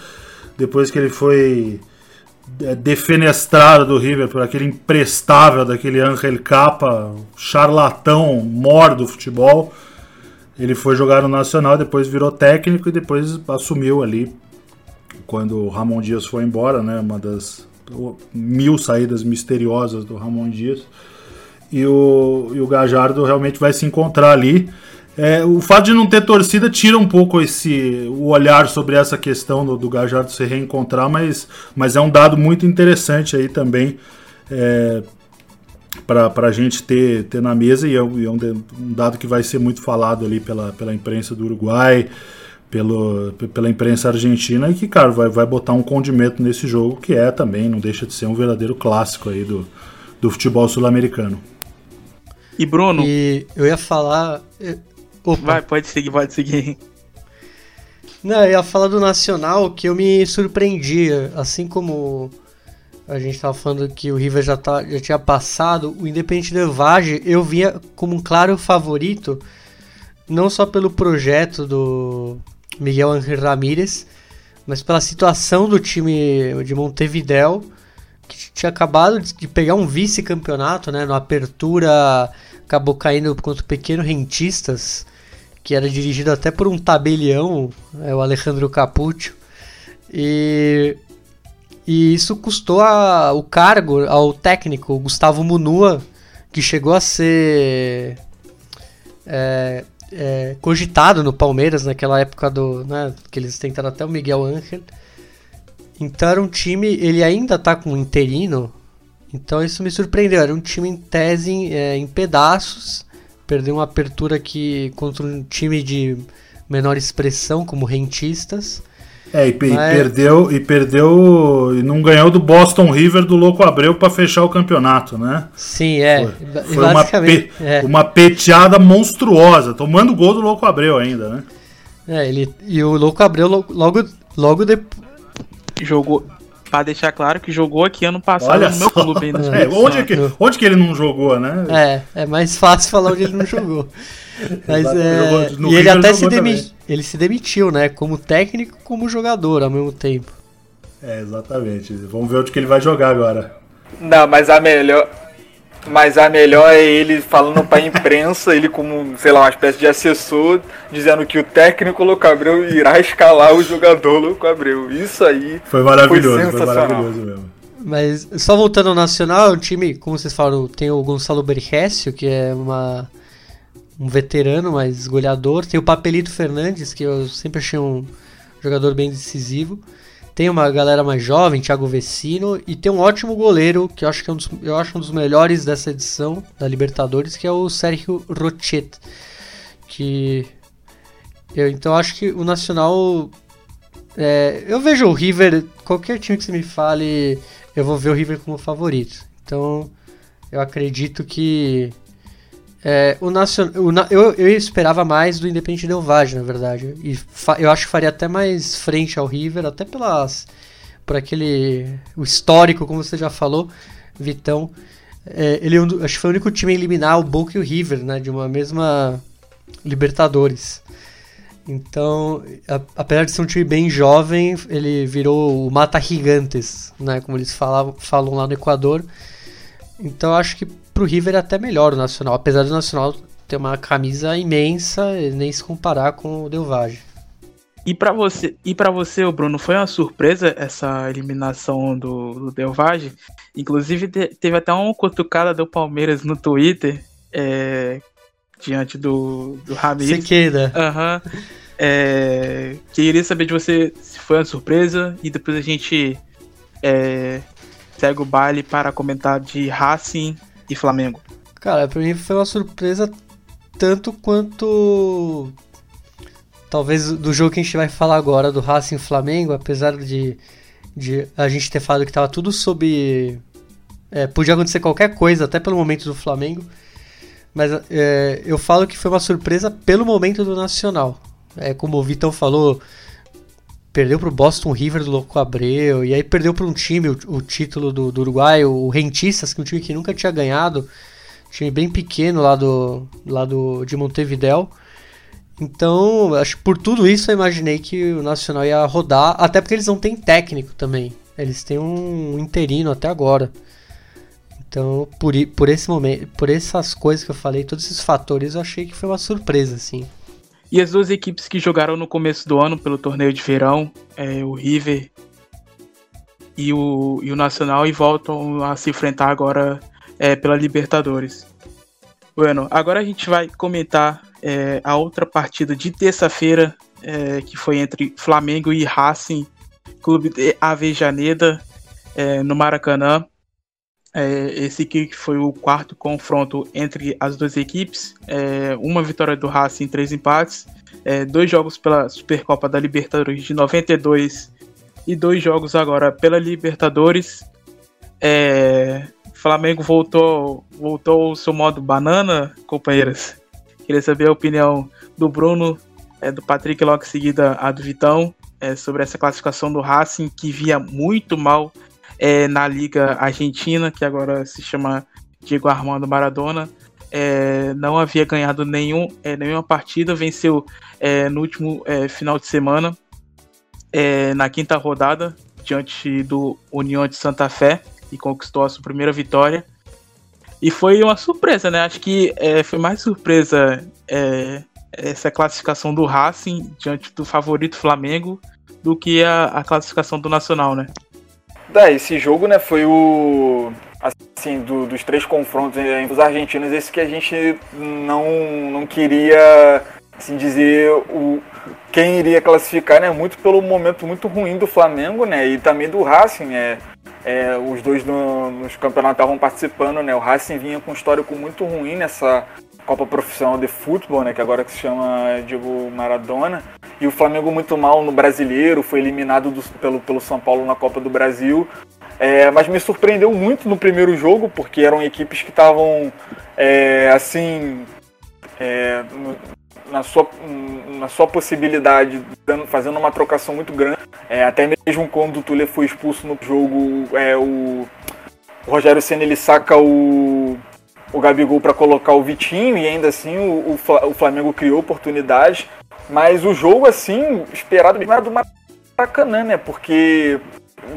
depois que ele foi é, defenestrado do River por aquele imprestável daquele Angel Capa, charlatão, mor do futebol. Ele foi jogar no Nacional, depois virou técnico e depois assumiu ali quando o Ramon Dias foi embora, né? Uma das mil saídas misteriosas do Ramon Dias. E o, e o Gajardo realmente vai se encontrar ali. É, o fato de não ter torcida tira um pouco esse o olhar sobre essa questão do, do Gajardo se reencontrar, mas, mas é um dado muito interessante aí também é, para a gente ter, ter na mesa e é, um, é um, dado que vai ser muito falado ali pela, pela imprensa do Uruguai, pelo, pela imprensa argentina e que, cara, vai, vai botar um condimento nesse jogo que é também, não deixa de ser um verdadeiro clássico aí do, do futebol sul-americano. E Bruno? E eu ia falar. Opa. Vai, pode seguir, pode seguir. Não, eu ia falar do Nacional que eu me surpreendia. Assim como a gente estava falando que o River já, tá, já tinha passado, o Independente Del Valle eu via como um claro favorito, não só pelo projeto do Miguel Ángel Ramírez, mas pela situação do time de Montevideo que tinha acabado de pegar um vice-campeonato, né? No Apertura acabou caindo contra o Pequeno Rentistas, que era dirigido até por um tabelião, é, o Alejandro Capuccio. E, e isso custou a, o cargo ao técnico Gustavo Munua, que chegou a ser é, é, cogitado no Palmeiras naquela época do, né, que eles tentaram até o Miguel Ángel. Então era um time, ele ainda tá com um interino, então isso me surpreendeu. Era um time em tese é, em pedaços, perdeu uma apertura aqui contra um time de menor expressão, como rentistas. É, e, mas... e, perdeu e perdeu e não ganhou do Boston River do Louco Abreu para fechar o campeonato, né? Sim, é. Foi, foi uma, pe, é. uma peteada monstruosa, tomando gol do Louco Abreu ainda, né? É, ele e o Louco Abreu logo logo depois jogou. Pra deixar claro que jogou aqui ano passado Olha no meu só. clube ainda. É, onde, que, onde que ele não jogou, né? É, é mais fácil falar onde ele não jogou. Mas é. E ele até se, demi... ele se demitiu, né? Como técnico como jogador ao mesmo tempo. É, exatamente. Vamos ver onde que ele vai jogar agora. Não, mas a melhor, mas a melhor é ele falando pra imprensa, ele como, sei lá, uma espécie de assessor, dizendo que o técnico Louco Abreu irá escalar o jogador Louco Abreu. Isso aí foi maravilhoso, foi, foi maravilhoso mesmo. Mas só voltando ao Nacional, o time, como vocês falaram, tem o Gonçalo Berrécio, que é uma, um veterano, mas goleador. Tem o Papelito Fernandes, que eu sempre achei um jogador bem decisivo. Tem uma galera mais jovem, Thiago Vecino, e tem um ótimo goleiro, que eu acho que é um dos, eu acho um dos melhores dessa edição da Libertadores, que é o Sérgio Rochet. Que eu então acho que o Nacional é, eu vejo o River, qualquer time que você me fale, eu vou ver o River como favorito. Então, eu acredito que é, o Nacional, eu, eu esperava mais do Independente Del Valle, na verdade. E eu acho que faria até mais frente ao River, até pelas por aquele o histórico, como você já falou, Vitão. É, ele é acho que foi o único time a eliminar o Boca e o River, né, de uma mesma Libertadores. Então, a, apesar de ser um time bem jovem, ele virou o Mata Gigantes, né, como eles falavam, falam lá no Equador. Então, acho que pro River é até melhor o Nacional, apesar do Nacional ter uma camisa imensa e nem se comparar com o Delvage. E para você, e para você, Bruno, foi uma surpresa essa eliminação do, do Delvage? Inclusive te, teve até uma cutucada do Palmeiras no Twitter é, diante do, do Ramires. Sequeira. Aham. Uhum. É, queria saber de você se foi uma surpresa e depois a gente é, segue o baile para comentar de Racing e Flamengo? Cara, pra mim foi uma surpresa tanto quanto. Talvez do jogo que a gente vai falar agora, do Racing Flamengo, apesar de, de a gente ter falado que tava tudo sob. É, podia acontecer qualquer coisa, até pelo momento do Flamengo. Mas é, eu falo que foi uma surpresa pelo momento do Nacional. É, como o Vitão falou, perdeu pro Boston River do Louco Abreu, e aí perdeu para um time o, o título do, do, Uruguai, o Rentistas, que é um time que nunca tinha ganhado, time bem pequeno lá do, lá do de Montevideo. Então, acho que por tudo isso eu imaginei que o Nacional ia rodar, até porque eles não têm técnico também. Eles têm um interino até agora. Então, por, por esse momento, por essas coisas que eu falei, todos esses fatores, eu achei que foi uma surpresa, assim. E as duas equipes que jogaram no começo do ano pelo torneio de verão, é, o River e o, e o Nacional, e voltam a se enfrentar agora é, pela Libertadores. Bueno, agora a gente vai comentar é, a outra partida de terça-feira, é, que foi entre Flamengo e Racing, Clube de Avejaneda, é, no Maracanã. É, esse aqui foi o quarto confronto entre as duas equipes. É, uma vitória do Racing, três empates. É, dois jogos pela Supercopa da Libertadores de 92 e dois jogos agora pela Libertadores. É, Flamengo voltou, voltou ao seu modo banana, companheiras. Queria saber a opinião do Bruno, é, do Patrick, logo em seguida a do Vitão, é, sobre essa classificação do Racing, que via muito mal é, na Liga Argentina, que agora se chama Diego Armando Maradona. É, não havia ganhado nenhum, é, nenhuma partida, venceu é, no último é, final de semana, é, na quinta rodada, diante do União de Santa Fé, e conquistou a sua primeira vitória. E foi uma surpresa, né? Acho que é, foi mais surpresa essa classificação do Racing diante do favorito Flamengo do que a, a classificação do Nacional, né? É, esse jogo, né, foi o. Assim, do, dos três confrontos entre os argentinos, esse que a gente não, não queria assim dizer o, quem iria classificar, né? Muito pelo momento muito ruim do Flamengo, né? E também do Racing, é, é os dois no, nos campeonatos estavam participando, né? O Racing vinha com um histórico muito ruim nessa Copa Profissional de Futebol, né? Que agora que se chama Diego Maradona. E o Flamengo muito mal no Brasileiro, foi eliminado do, pelo, pelo São Paulo na Copa do Brasil. É, mas me surpreendeu muito no primeiro jogo, porque eram equipes que estavam é, assim. É, na sua, na sua possibilidade, fazendo uma trocação muito grande. É, até mesmo quando o Tule foi expulso no jogo, é, o, o Rogério Senna ele saca o, o Gabigol para colocar o Vitinho e ainda assim o, o Flamengo criou oportunidades. Mas o jogo, assim, esperado mesmo era do Maracanã, né? Porque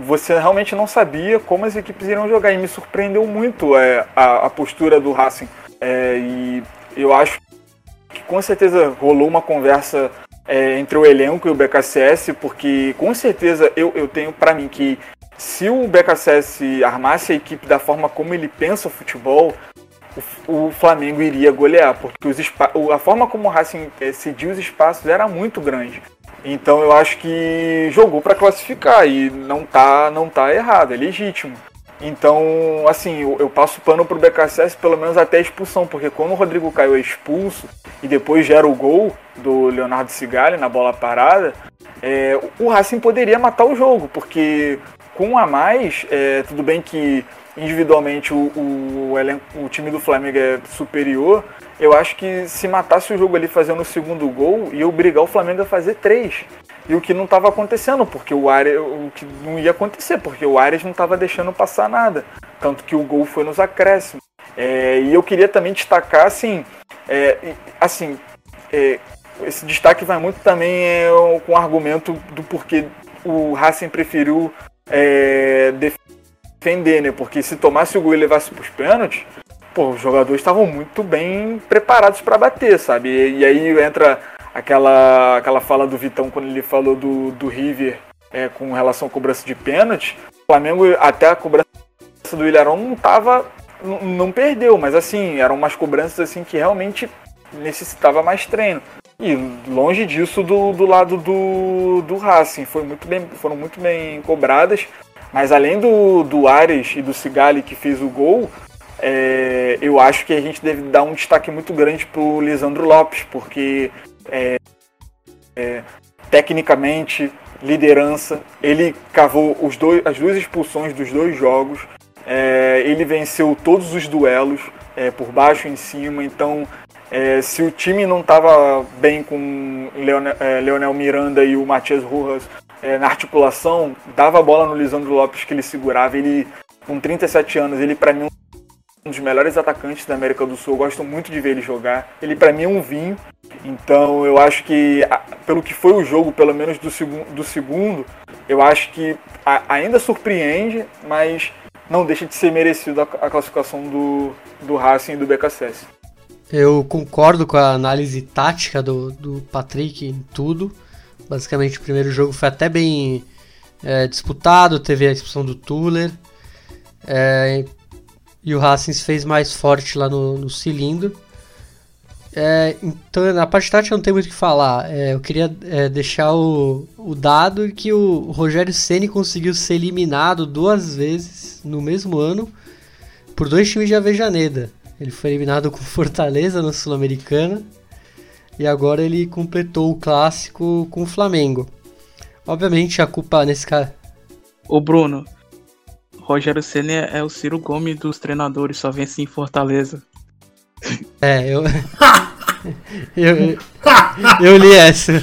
você realmente não sabia como as equipes iriam jogar. E me surpreendeu muito é, a, a, postura do Racing. É, e eu acho que com certeza rolou uma conversa é, entre o elenco e o BKSS, porque com certeza eu, eu tenho para mim que se o BKSS armasse a equipe da forma como ele pensa o futebol, o, Flamengo iria golear, porque os a forma como o Racing é, cediu os espaços era muito grande. Então eu acho que jogou para classificar e não tá, não tá errado, é legítimo. Então, assim, eu, eu passo pano pro BKSS pelo menos até a expulsão, porque quando o Rodrigo Caio é expulso e depois gera o gol do Leonardo Cigali na bola parada, é, o Racing poderia matar o jogo, porque com um a mais, é, tudo bem que individualmente o, o, o, elenco, o time do Flamengo é superior, eu acho que se matasse o jogo ali fazendo o segundo gol, ia obrigar o Flamengo a fazer três. E o que não estava acontecendo, porque o Arias, o que não ia acontecer, porque o Arias não estava deixando passar nada. Tanto que o gol foi nos acréscimos. É, e eu queria também destacar, assim, é, assim é, esse destaque vai muito também é, com o argumento do porquê o Racing preferiu é, defender, né? Porque se tomasse o gol e levasse para os pênaltis, pô, os jogadores estavam muito bem preparados para bater, sabe? E, e, aí entra aquela, aquela fala do Vitão quando ele falou do, do River é, com relação à cobrança de pênalti. O Flamengo, até a cobrança do Ilharão não tava. Não, não perdeu, mas assim, eram umas cobranças assim que realmente necessitava mais treino. E longe disso do, do lado do, do Racing, foi muito bem, foram muito bem cobradas. Mas além do, do Ares e do Cigali que fez o gol, é, eu acho que a gente deve dar um destaque muito grande para o Lisandro Lopes, porque é, é, tecnicamente, liderança, ele cavou os dois, as duas expulsões dos dois jogos, é, ele venceu todos os duelos, é, por baixo e em cima, então é, se o time não estava bem com Leonel, Leonel Miranda e o Matias Rojas é, na articulação, dava a bola no Lisandro Lopes que ele segurava. Ele, com 37 anos, ele para mim um dos melhores atacantes da América do Sul. Eu gosto muito de ver ele jogar. Ele para mim é um vinho. Então eu acho que pelo que foi o jogo, pelo menos do, segu do segundo, eu acho que ainda surpreende, mas não deixa de ser merecido a, a classificação do, do Racing e do BKSS. Eu concordo com a análise tática do, do Patrick em tudo. Basicamente, o primeiro jogo foi até bem é, disputado, teve a expulsão do Tuller. É, e o Racing se fez mais forte lá no, no cilindro. É, então, na parte tática não tem muito o que falar. É, eu queria é, deixar o, o dado que o Rogério Ceni conseguiu ser eliminado duas vezes no mesmo ano por dois times de Avejaneda. Ele foi eliminado com Fortaleza no Sul-Americana e agora ele completou o clássico com o Flamengo. Obviamente a culpa nesse caso. O Bruno, Rogério Ceni é o Ciro Gomes dos treinadores, só vence em Fortaleza. É, eu. eu, eu li essa.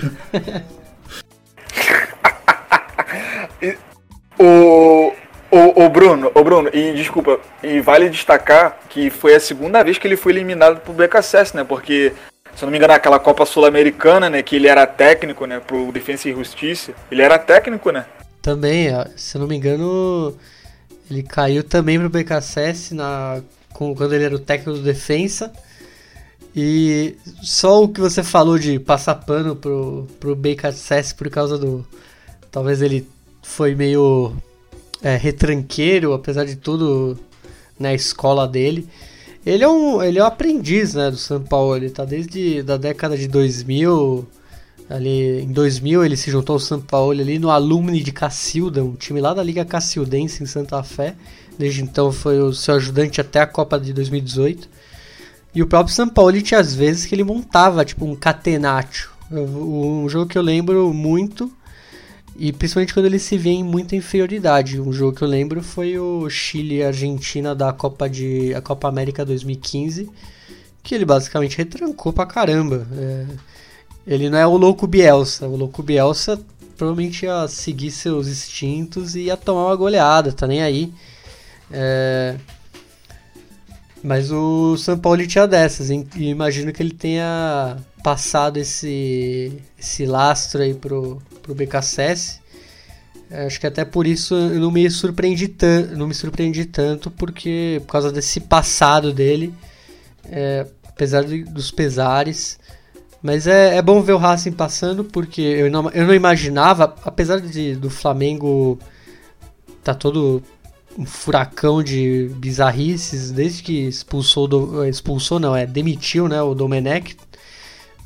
o, o, o Bruno, o Bruno, e desculpa, e vale destacar que foi a segunda vez que ele foi eliminado pro BKSS, né? Porque, se não me engano, aquela Copa Sul-Americana, né? Que ele era técnico, né? Pro Defensa e Justiça. Ele era técnico, né? Também, se não me engano, ele caiu também pro BKSS na, quando ele era o técnico do Defensa. E só o que você falou de passar pano pro, pro BKSS por causa do. Talvez ele foi meio é, retranqueiro, apesar de tudo na escola dele. Ele é um, ele é um aprendiz né, do São Paulo, ele tá desde da década de 2000. Ali, em 2000 ele se juntou ao São Paulo ali no Alumni de Cacilda, um time lá da Liga Cacildense em Santa Fé. Desde então foi o seu ajudante até a Copa de 2018. E o próprio São Paulo tinha às vezes que ele montava tipo um catenaccio. Um jogo que eu lembro muito, e principalmente quando ele se vê em muita inferioridade. Um jogo que eu lembro foi o Chile Argentina da Copa de a Copa América 2015, que ele basicamente retrancou pra caramba. É, ele não é o louco Bielsa. O louco Bielsa provavelmente ia seguir seus instintos e ia tomar uma goleada, tá nem aí. É, mas o São Paulo tinha dessas, e imagino que ele tenha passado esse, esse lastro aí pro, pro BKSS. É, acho que até por isso eu não me surpreendi tanto, não me surpreendi tanto, porque por causa desse passado dele, é, apesar de, dos pesares. Mas é, é bom ver o Racing passando, porque eu não, eu não imaginava, apesar de, do Flamengo tá todo um furacão de bizarrices desde que expulsou do, expulsou não é demitiu né o Domenech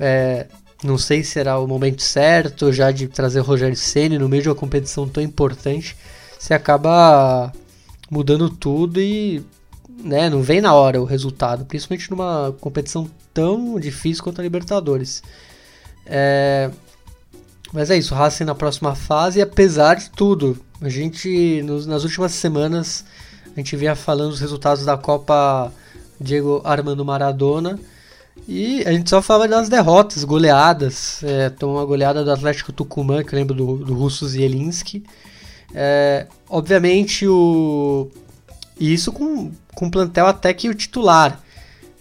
é, não sei se será o momento certo já de trazer o Rogério Ceni no meio de uma competição tão importante você acaba mudando tudo e né não vem na hora o resultado principalmente numa competição tão difícil quanto a Libertadores é, mas é isso, Racing na próxima fase, apesar de tudo, a gente, nos, nas últimas semanas, a gente vinha falando dos resultados da Copa Diego Armando Maradona. E a gente só fala das derrotas, goleadas. É, então, uma goleada do Atlético Tucumã, que eu lembro do, do Russo Zielinski. É, obviamente, o... E isso com, com plantel até que o titular.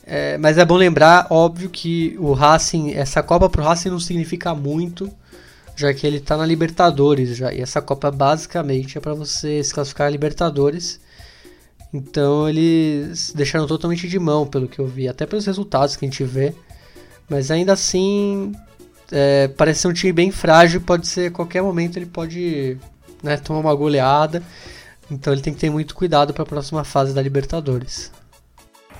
É, mas é bom lembrar, óbvio, que o Racing, essa Copa pro Racing não significa muito já que ele está na Libertadores já. E essa Copa basicamente é para você se classificar a Libertadores. Então eles deixaram totalmente de mão, pelo que eu vi, até pelos resultados que a gente vê. Mas ainda assim, é, parece ser um time bem frágil. Pode ser, a qualquer momento, ele pode né, tomar uma goleada. Então ele tem que ter muito cuidado para a próxima fase da Libertadores.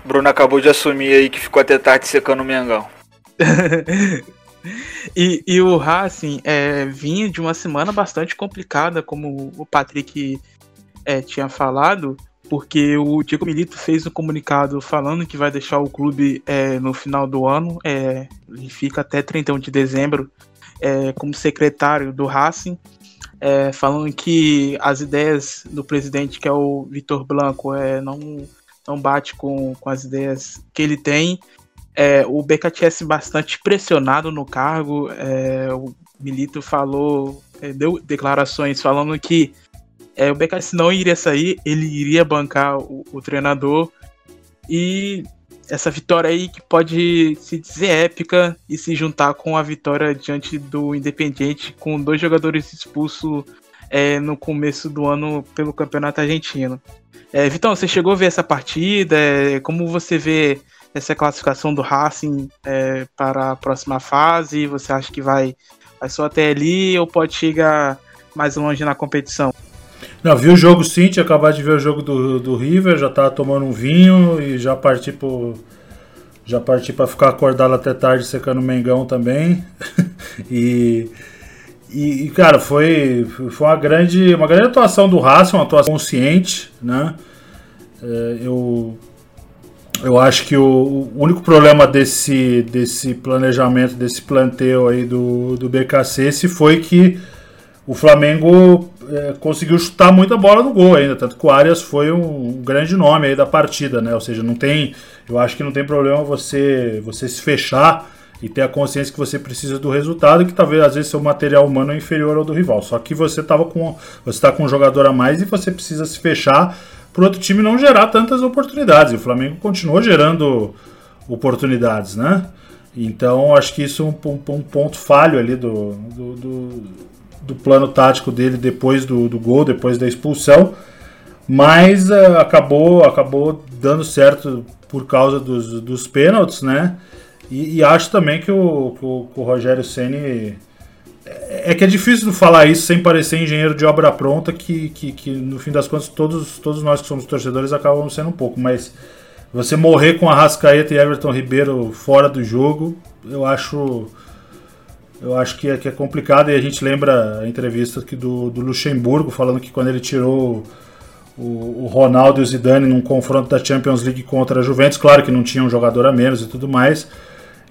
Bruno acabou de assumir aí que ficou até tarde secando o Mengão. E, e o Racing é, vinha de uma semana bastante complicada, como o Patrick é, tinha falado, porque o Diego Milito fez um comunicado falando que vai deixar o clube é, no final do ano, é, ele fica até 31 de dezembro é, como secretário do Racing, é, falando que as ideias do presidente, que é o Vitor Blanco, é, não, não bate com, com as ideias que ele tem é, o BKTS bastante pressionado no cargo. O Milito falou, deu declarações falando que é, o BKTS não iria sair, ele iria bancar o, o treinador. E essa vitória aí que pode se dizer épica e se juntar com a vitória diante do Independiente, com dois jogadores expulsos é, no começo do ano pelo Campeonato Argentino. É, Vitão, você chegou a ver essa partida? É, como você vê essa classificação do Racing é, para a próxima fase? Você acha que vai, vai só até ali ou pode chegar mais longe na competição? Não, vi o jogo sim, tinha acabado de ver o jogo do, do River, já tava tomando um vinho e já parti pro. Já parti para ficar acordado até tarde secando o Mengão também. e, e, cara, foi, foi uma, grande, uma grande atuação do Racing, uma atuação consciente, né? É, eu, eu acho que o, o, único problema desse, desse planejamento, desse planteio aí do, do BKC se foi que o Flamengo é, conseguiu chutar muita bola no gol ainda, tanto que o Arias foi um, um, grande nome aí da partida, né? Ou seja, não tem, eu acho que não tem problema você você se fechar e ter a consciência que você precisa do resultado que talvez às vezes seu material humano é inferior ao do rival. Só que você tava com você está com um jogador a mais e você precisa se fechar para outro time não gerar tantas oportunidades. E o Flamengo continuou gerando oportunidades, né? Então acho que isso é um, um, um ponto falho ali do, do, do do plano tático dele depois do, do gol, depois da expulsão, mas uh, acabou, acabou dando certo por causa dos, dos pênaltis, né? E, e acho também que o, que o, que o Rogério Ceni é, é que é difícil falar isso sem parecer engenheiro de obra pronta, que, que, que, no fim das contas todos, todos nós que somos torcedores acabamos sendo um pouco, mas você morrer com a Rascaeta e Everton Ribeiro fora do jogo, eu acho eu acho que é, que é complicado e a gente lembra a entrevista aqui do, do Luxemburgo falando que quando ele tirou o, o Ronaldo e o Zidane num confronto da Champions League contra a Juventus, claro que não tinha um jogador a menos e tudo mais,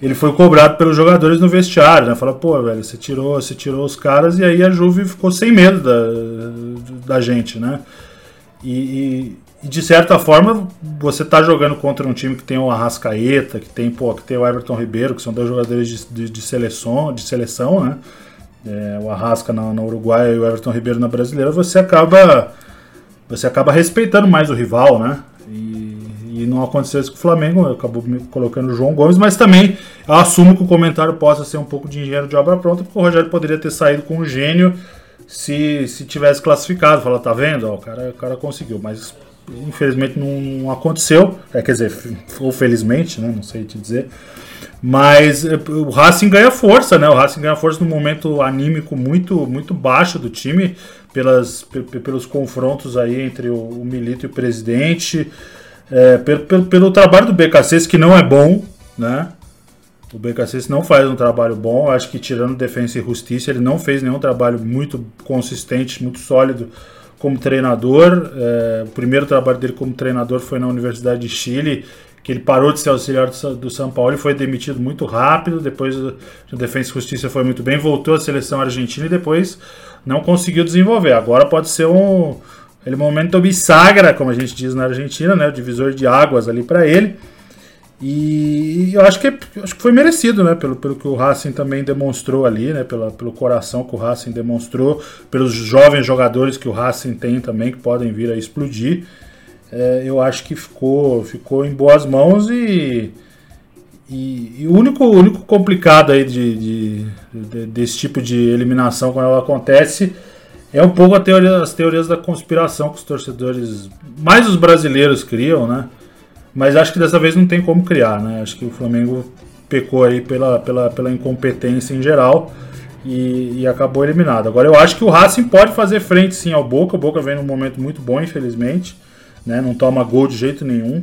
ele foi cobrado pelos jogadores no vestiário, né? Fala, pô, velho, você tirou, você tirou os caras e aí a Juve ficou sem medo da, da gente, né? E, e, e de certa forma, você está jogando contra um time que tem o Arrascaeta, que tem, pô, que tem o Everton Ribeiro, que são dois jogadores de, de, de seleção, de seleção, né? É, o Arrasca na, na Uruguai e o Everton Ribeiro na Brasileira, você acaba você acaba respeitando mais o rival, né? E, e não aconteceu isso com o Flamengo, acabou colocando o João Gomes, mas também eu assumo que o comentário possa ser um pouco de engenheiro de obra pronta, porque o Rogério poderia ter saído com um gênio se, se tivesse classificado. Fala, tá vendo? Ó, o, cara, o cara conseguiu, mas infelizmente não aconteceu, é, quer dizer, ou felizmente, né, não sei te dizer, mas é, o Racing ganha força, né? O Racing ganha força num momento anímico muito muito baixo do time pelas, pelos confrontos aí entre o, o Milito e o presidente, é, pelo, pelo, pelo, trabalho do BKC, que não é bom, né? O BKC não faz um trabalho bom, acho que tirando Defesa e Justiça, ele não fez nenhum trabalho muito consistente, muito sólido como treinador. É, o primeiro trabalho dele como treinador foi na Universidade de Chile, que ele parou de ser auxiliar do São Paulo e foi demitido muito rápido. Depois o Defesa e Justiça foi muito bem, voltou à seleção argentina e depois não conseguiu desenvolver. Agora pode ser um ele momento bisagra, como a gente diz na Argentina, né, o divisor de águas ali para ele. E eu acho que, acho que foi merecido, né? Pelo, pelo que o Racing também demonstrou ali, né? Pela, pelo coração que o Racing demonstrou, pelos jovens jogadores que o Racing tem também, que podem vir a explodir. É, eu acho que ficou, ficou em boas mãos e, e, e o único, único complicado aí de, de, de, desse tipo de eliminação quando ela acontece é um pouco teoria, as teorias da conspiração que os torcedores, mais os brasileiros, criam, né? Mas acho que dessa vez não tem como criar, né? Acho que o Flamengo pecou aí pela, pela, pela incompetência em geral e, e, acabou eliminado. Agora eu acho que o Racing pode fazer frente sim ao Boca. O Boca vem num momento muito bom, infelizmente. Né? Não toma gol de jeito nenhum.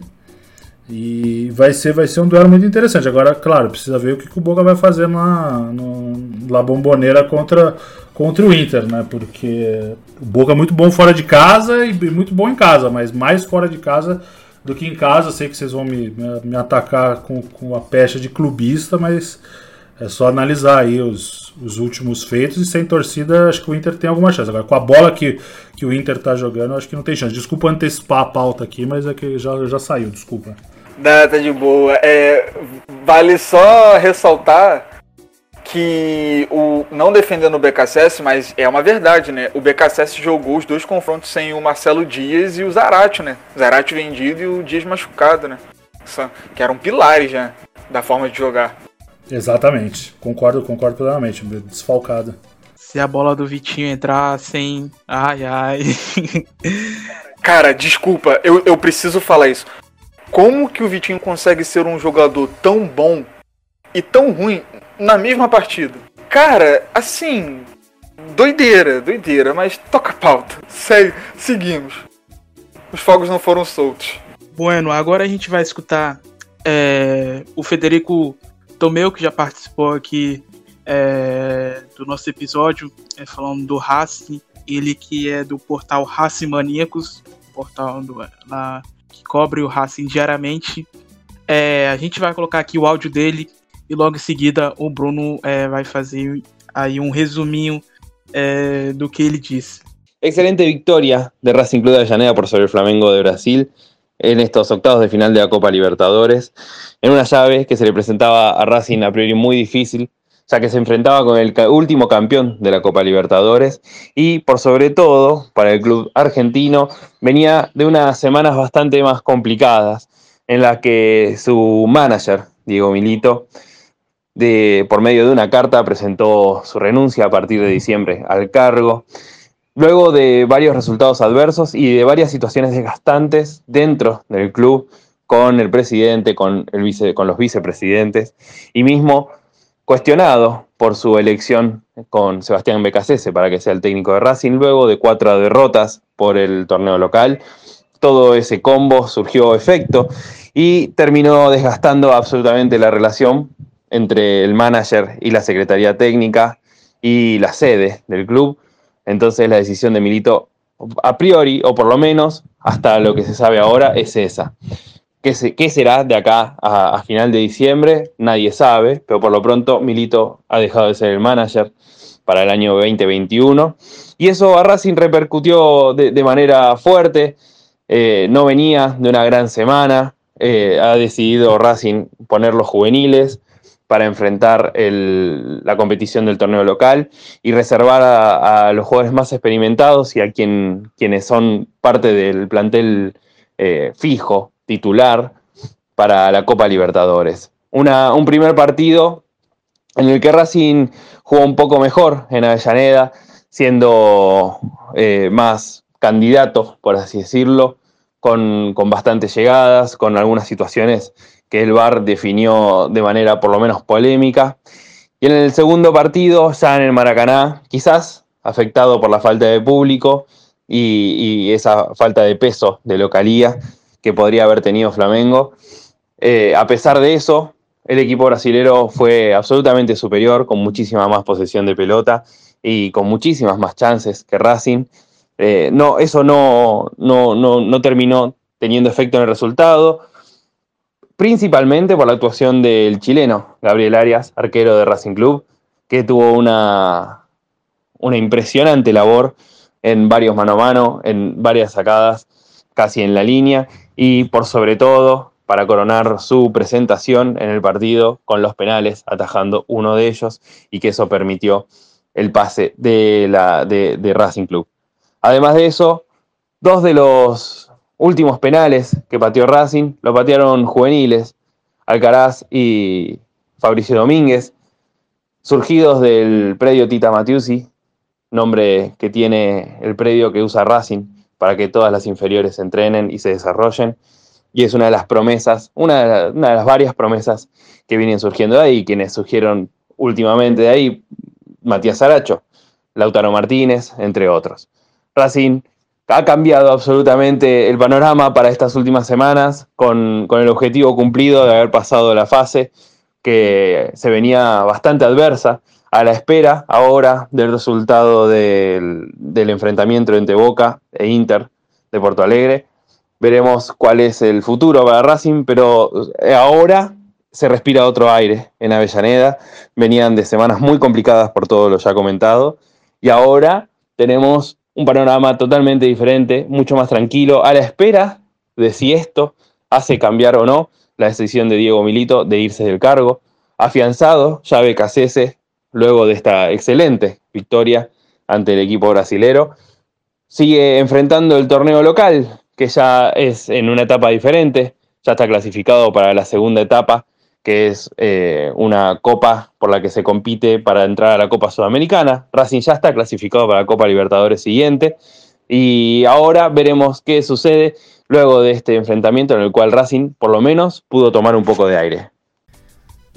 E vai ser, vai ser um duelo muito interessante. Agora, claro, precisa ver o que, que o Boca vai fazer na no, La Bombonera contra, contra o Inter, né? Porque o Boca é muito bom fora de casa e muito bom em casa, mas mais fora de casa do que em casa. Sei que vocês vão me, me atacar com, com a pecha de clubista, mas é só analisar aí os, os últimos feitos e sem torcida acho que o Inter tem alguma chance. Agora, com a bola que, que o Inter tá jogando, acho que não tem chance. Desculpa antecipar a pauta aqui, mas é que já, já saiu, desculpa. Dá, tá de boa. É, vale só ressaltar que o não defendendo o BKSS, mas é uma verdade, né? O BKSS jogou os dois confrontos sem o Marcelo Dias e o Zarate, né? O Zarate vendido e o Dias machucado, né? que eram pilares né, da forma de jogar. Exatamente, concordo, concordo plenamente, desfalcado. Se a bola do Vitinho entrar sem. Ai, ai. Cara, desculpa, eu, eu preciso falar isso. Como que o Vitinho consegue ser um jogador tão bom e tão ruim na mesma partida? Cara, assim. Doideira, doideira, mas toca a pauta. Segue, seguimos. Os fogos não foram soltos. Bueno, agora a gente vai escutar é, o Federico Tomeu, que já participou aqui é, do nosso episódio, é, falando do Racing, ele que é do portal Racing Maníacos, portal do, que cobre o Racing diariamente. É, a gente vai colocar aqui o áudio dele e logo em seguida o Bruno é, vai fazer aí um resuminho é, do que ele disse. Excelente victoria de Racing Club de Avellaneda por sobre el Flamengo de Brasil en estos octavos de final de la Copa Libertadores, en una llave que se le presentaba a Racing a priori muy difícil, ya que se enfrentaba con el último campeón de la Copa Libertadores y por sobre todo para el club argentino venía de unas semanas bastante más complicadas en las que su manager, Diego Milito, por medio de una carta presentó su renuncia a partir de diciembre al cargo, luego de varios resultados adversos y de varias situaciones desgastantes dentro del club con el presidente, con, con los vicepresidentes y mismo cuestionado por su elección con Sebastián Becasese para que sea el técnico de Racing, luego de cuatro derrotas por el torneo local. Todo ese combo surgió efecto y terminó desgastando absolutamente la relación entre el manager y la secretaría técnica y la sede del club. Entonces la decisión de Milito, a priori, o por lo menos hasta lo que se sabe ahora, es esa. ¿Qué, será de acá a, final de diciembre? Nadie sabe, pero por lo pronto Milito ha dejado de ser el manager para el año 2021. Y eso a Racing repercutió de, manera fuerte. Eh, no venía de una gran semana. Eh, ha decidido Racing poner los juveniles para enfrentar la competición del torneo local y reservar a, los jugadores más experimentados y a quien, quienes son parte del plantel eh, fijo titular para la Copa Libertadores. un primer partido en el que Racing jugó un poco mejor en Avellaneda, siendo eh, más candidato, por así decirlo, con, bastantes llegadas, con algunas situaciones que el VAR definió de manera por lo menos polémica. Y en el segundo partido, ya en el Maracaná, quizás afectado por la falta de público y, esa falta de peso de localía, que podría haber tenido Flamengo. Eh, a pesar de eso, el equipo brasilero fue absolutamente superior, con muchísima más posesión de pelota y con muchísimas más chances que Racing. Eh, no, eso no, no, no, terminó teniendo efecto en el resultado, principalmente por la actuación del chileno Gabriel Arias, arquero de Racing Club, que tuvo una, una impresionante labor en varios mano a mano, en varias sacadas, casi en la línea, y por sobre todo para coronar su presentación en el partido con los penales, atajando uno de ellos y que eso permitió el pase de, la, de, Racing Club. Además de eso, dos de los últimos penales que pateó Racing lo patearon juveniles, Alcaraz y Fabricio Domínguez, surgidos del predio Tita Matiusi, nombre que tiene el predio que usa Racing para que todas las inferiores entrenen y se desarrollen. Y es una de las promesas, una de, las varias promesas que vienen surgiendo de ahí, quienes surgieron últimamente de ahí, Matías Aracho, Lautaro Martínez, entre otros. Racing ha cambiado absolutamente el panorama para estas últimas semanas con, con, el objetivo cumplido de haber pasado la fase que se venía bastante adversa a la espera ahora del resultado del, enfrentamiento entre Boca e Inter de Porto Alegre. Veremos cuál es el futuro para Racing, pero eh, ahora se respira otro aire en Avellaneda. Venían de semanas muy complicadas por todo lo ya comentado y ahora tenemos un panorama totalmente diferente, mucho más tranquilo, a la espera de si esto hace cambiar o no la decisión de Diego Milito de irse del cargo. Afianzado, ya Becasese luego de esta excelente victoria ante el equipo brasilero. Sigue enfrentando el torneo local, que ya es en una etapa diferente, ya está clasificado para la segunda etapa, que es eh, una copa por la que se compite para entrar a la Copa Sudamericana. Racing ya está clasificado para la Copa Libertadores siguiente. Y ahora veremos qué sucede luego de este enfrentamiento en el cual Racing, por lo menos, pudo tomar un poco de aire.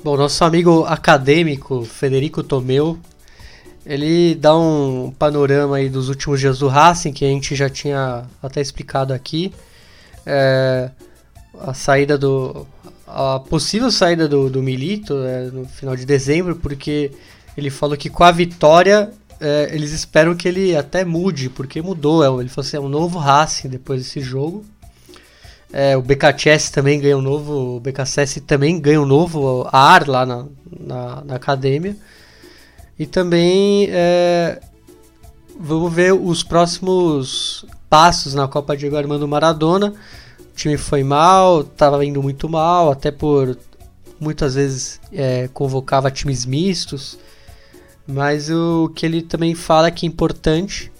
Bom, nosso amigo acadêmico Federico Tomeu, ele dá um panorama aí dos últimos dias do Racing, que a gente já tinha até explicado aqui. É, a saída do. A possível saída do, do Milito é, no final de dezembro, porque ele falou que com a vitória é, eles esperam que ele até mude, porque mudou. É, ele falou assim: é um novo Racing depois desse jogo. É, o BKCS também ganha um novo. O também ganha um novo ar lá na, na, na academia. E também é, vamos ver os próximos passos na Copa Diego Armando Maradona. Time foi mal, estava indo muito mal, até por muitas vezes é, convocava times mistos. Mas o que ele também fala que é importante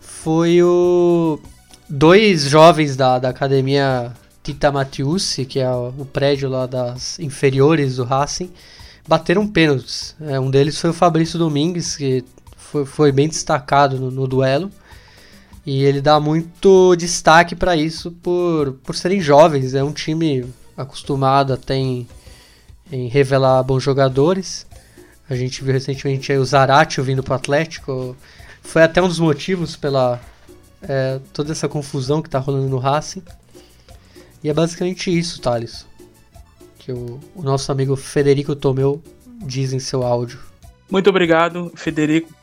foi o dois jovens da, da academia Tita Matiusi, que é o, o prédio lá das inferiores do Racing, bateram pênaltis. É, um deles foi o Fabrício Domingues, que foi, foi bem destacado no, no duelo. E ele dá muito destaque para isso por, por serem jovens. É um time acostumado até em, em revelar bons jogadores. A gente viu recentemente o Zarate vindo para o Atlético. Foi até um dos motivos pela é, toda essa confusão que está rolando no Racing. E é basicamente isso, Thales. Que o, o nosso amigo Federico Tomeu diz em seu áudio. Muito obrigado, Federico,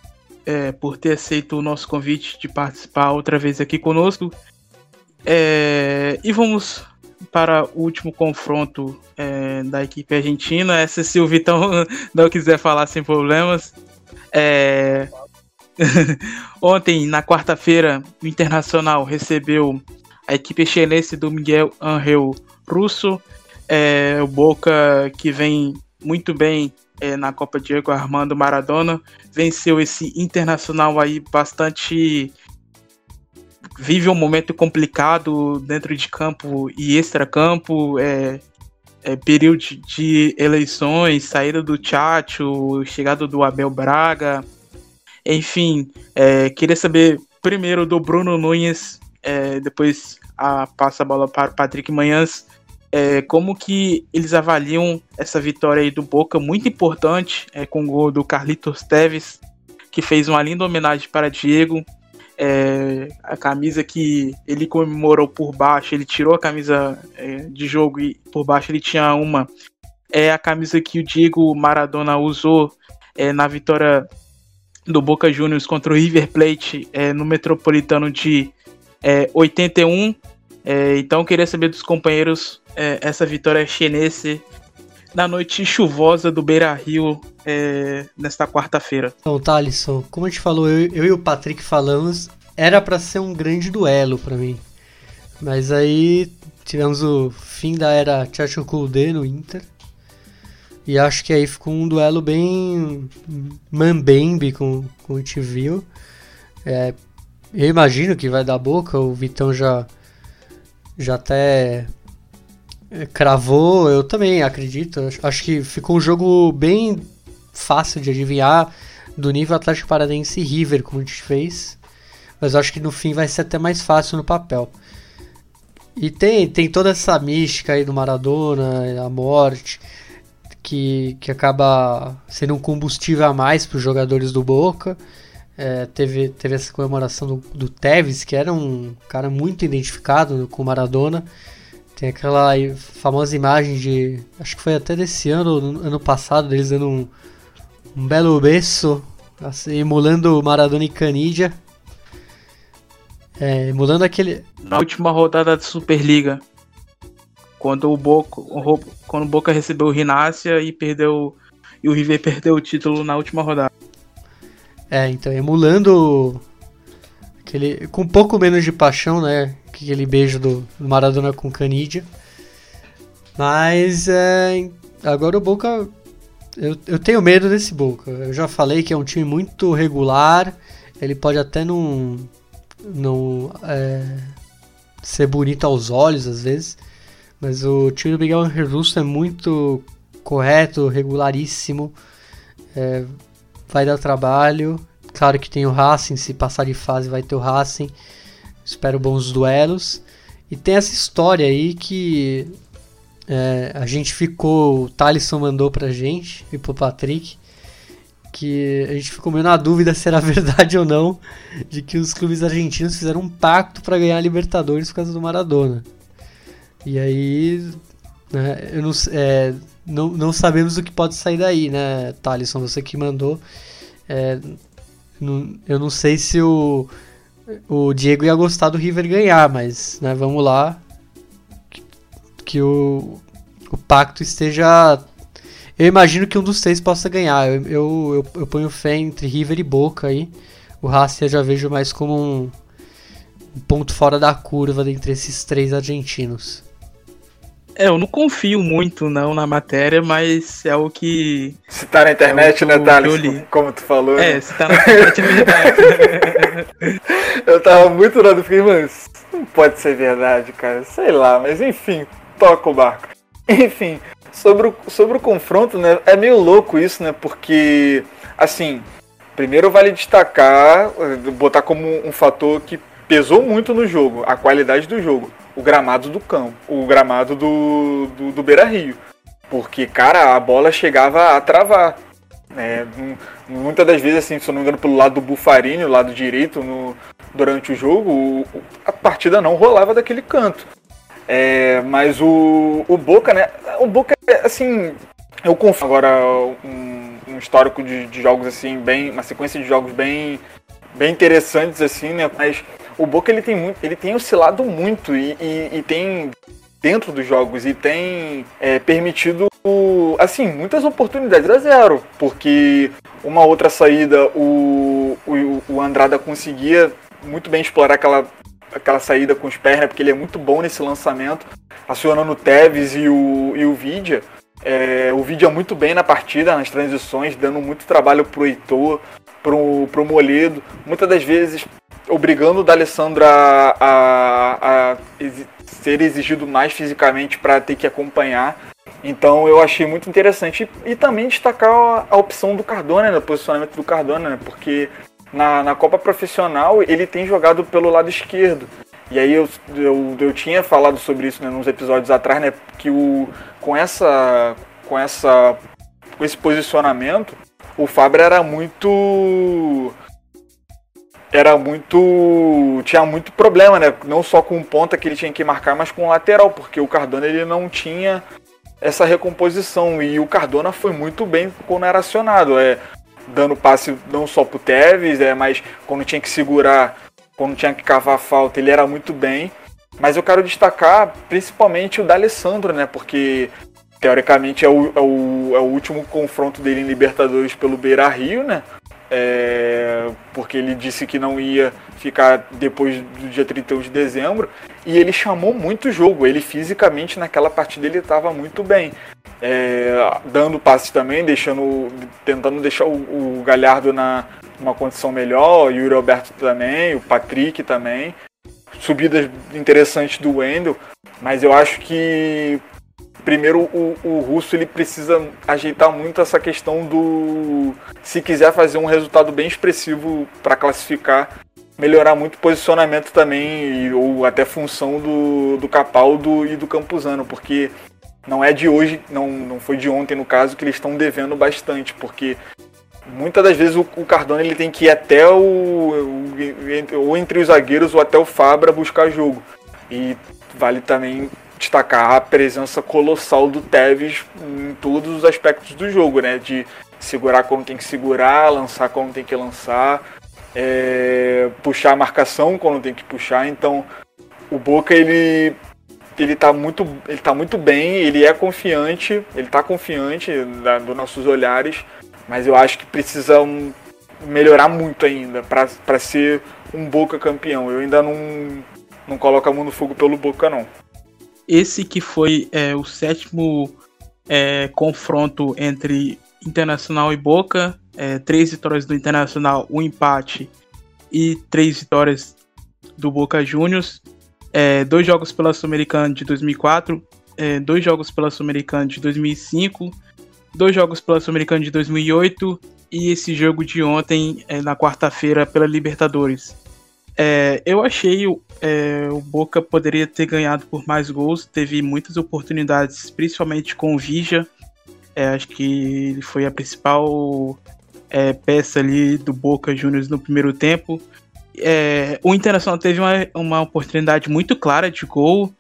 é, por ter aceito o nosso convite de participar outra vez aqui conosco. É, e vamos para o último confronto é, da equipe argentina. Essa, se o Vitão não quiser falar sem problemas. É... Ontem, na quarta-feira, o Internacional recebeu a equipe chinesa do Miguel Angel Russo. É, o Boca, que vem muito bem é, na Copa Diego Armando Maradona, venceu esse Internacional aí bastante vive um momento complicado dentro de campo e extra-campo, é, é, período de eleições, saída do Tchatcho, chegada do Abel Braga, enfim, é, queria saber primeiro do Bruno Nunes, é, depois a, passa a bola para o Patrick Manhãs, é, como que eles avaliam essa vitória aí do Boca, muito importante, é, com o gol do Carlitos Teves, que fez uma linda homenagem para Diego, é, a camisa que ele comemorou por baixo, ele tirou a camisa é, de jogo e por baixo ele tinha uma. É a camisa que o Diego Maradona usou é, na vitória do Boca Juniors contra o River Plate é, no Metropolitano de 81. É, então queria saber dos companheiros é, essa vitória chinesa na noite chuvosa do Beira Rio é, nesta quarta-feira. Então, Thalisson, como a gente falou, eu, eu e o Patrick falamos, era para ser um grande duelo para mim. Mas aí tivemos o fim da era Chachokulde no Inter. E acho que aí ficou um duelo bem mambembe com, com o viu. É, eu imagino que vai dar boca, o Vitão já, já até cravou, eu também acredito. Acho que ficou um jogo bem fácil de adivinhar do nível Atlético Paranaense e River, como a gente fez. Mas acho que no fim vai ser até mais fácil no papel. E tem, tem toda essa mística aí do Maradona, a morte, que, que acaba sendo um combustível a mais para os jogadores do Boca. É, teve, teve essa comemoração do, do Tevez, que era um cara muito identificado com o Maradona. Tem aquela famosa imagem de. Acho que foi até desse ano, ano passado, deles dando um, um belo beijo, assim, emulando Maradona e Canidia. É, emulando aquele. Na última rodada da Superliga, quando o Boca, quando o Boca recebeu o Rinácia e perdeu. E o River perdeu o título na última rodada. É, então, emulando aquele. Com um pouco menos de paixão, né? aquele beijo do, Maradona com Canidia. Mas é, agora o Boca. Eu, eu tenho medo desse Boca. Eu já falei que é um time muito regular. Ele pode até não, não é, ser bonito aos olhos às vezes. Mas o time do Miguel Russo é muito correto, regularíssimo. É, vai dar trabalho. Claro que tem o Racing, se passar de fase vai ter o Racing. Espero bons duelos. E tem essa história aí que é, a gente ficou. O Thalisson mandou pra gente e pro Patrick. Que a gente ficou meio na dúvida se era verdade ou não. De que os clubes argentinos fizeram um pacto para ganhar a Libertadores por causa do Maradona. E aí. Né, eu não, é, não, não sabemos o que pode sair daí, né, Thalisson? Você que mandou. É, eu não sei se o, o Diego ia gostar do River ganhar, mas né, vamos lá. Que, que o, o pacto esteja. Eu imagino que um dos três possa ganhar. Eu, eu, eu, eu ponho fé entre River e Boca aí. O Racing eu já vejo mais como um, um ponto fora da curva entre esses três argentinos. É, eu não confio muito não na matéria, mas é o que. Se tá na internet, é né, Thales? Como tu falou. É, né? se tá na internet, é verdade. eu tava muito na dúvida, mas não pode ser verdade, cara. Sei lá, mas enfim, toca o barco. Enfim, sobre o, sobre o confronto, né? É meio louco isso, né? Porque, assim, primeiro vale destacar, botar como um fator que pesou muito no jogo, a qualidade do jogo o gramado do campo, o gramado do, do, do Beira Rio. Porque, cara, a bola chegava a travar. É, muitas das vezes, assim, se eu não me engano, pelo lado do Bufarini, o lado direito, no, durante o jogo, a partida não rolava daquele canto. É, mas o, o Boca, né? O Boca, assim, eu confio agora um, um histórico de, de, jogos, assim, bem. Uma sequência de jogos bem, bem interessantes, assim, né? Mas o Boca ele tem muito, ele tem oscilado muito e, e, e tem dentro dos jogos e tem é, permitido assim muitas oportunidades a zero, porque uma outra saída o, o, o Andrada conseguia muito bem explorar aquela aquela saída com os pés, né, porque ele é muito bom nesse lançamento, acionando o Tevez e o, e o Vidia. É, o Vidia muito bem na partida, nas transições, dando muito trabalho pro Heitor, pro, pro Moledo. Muitas das vezes obrigando o D'Alessandro a, a, a ser exigido mais fisicamente para ter que acompanhar. Então eu achei muito interessante. E, e também destacar a, a, opção do Cardona, né, o posicionamento do Cardona, né, porque na, na Copa Profissional ele tem jogado pelo lado esquerdo. E aí eu, eu, eu tinha falado sobre isso né, nos episódios atrás, né? Que o, com essa. com essa. com esse posicionamento, o Fábio era muito era muito tinha muito problema, né? Não só com ponta que ele tinha que marcar, mas com lateral, porque o Cardona ele não tinha essa recomposição e o Cardona foi muito bem quando era acionado, é dando passe não só pro Tevez, é, mas quando tinha que segurar, quando tinha que cavar falta, ele era muito bem. Mas eu quero destacar principalmente o D'Alessandro, né? Porque teoricamente é o, é o, é o último confronto dele em Libertadores pelo Beira Rio, né? é, porque ele disse que não ia ficar depois do dia 31 de dezembro, e ele chamou muito jogo. Ele fisicamente naquela partida ele estava muito bem, é, dando passes também, deixando, tentando deixar o, o Galhardo na uma condição melhor, o Yuri Alberto também, o Patrick também, subidas interessantes do Wendel, mas eu acho que primeiro o, o russo ele precisa ajeitar muito essa questão do se quiser fazer um resultado bem expressivo para classificar melhorar muito o posicionamento também ou até função do, do Capaldo e do Campuzano porque não é de hoje não, não foi de ontem no caso que eles estão devendo bastante porque muitas das vezes o, o Cardona ele tem que ir até o, o ou entre os zagueiros ou até o Fabra buscar jogo. E vale também destacar a presença colossal do Tevez em todos os aspectos do jogo, né? De segurar quando tem que segurar, lançar quando tem que lançar, é, puxar a marcação quando tem que puxar. Então, o Boca ele ele tá muito ele tá muito bem, ele é confiante, ele tá confiante da, dos nossos olhares, mas eu acho que precisa um, melhorar muito ainda para ser um Boca campeão. Eu ainda não não coloco a mão no fogo pelo Boca não. Esse que foi é, o sétimo é, confronto entre Internacional e Boca, é, três vitórias do Internacional, um empate e três vitórias do Boca Juniors, é, dois jogos pela Sul-Americana de 2004. é, dois jogos pela Sul-Americana de 2005, dois jogos pela Sul-Americana de 2008 e esse jogo de ontem é, na quarta-feira pela Libertadores. É, eu achei é, o Boca poderia ter ganhado por mais gols, teve muitas oportunidades, principalmente com o Vija. É, acho que ele foi a principal é, peça ali do Boca Juniors no primeiro tempo. É, o Internacional teve uma, uma oportunidade muito clara de gol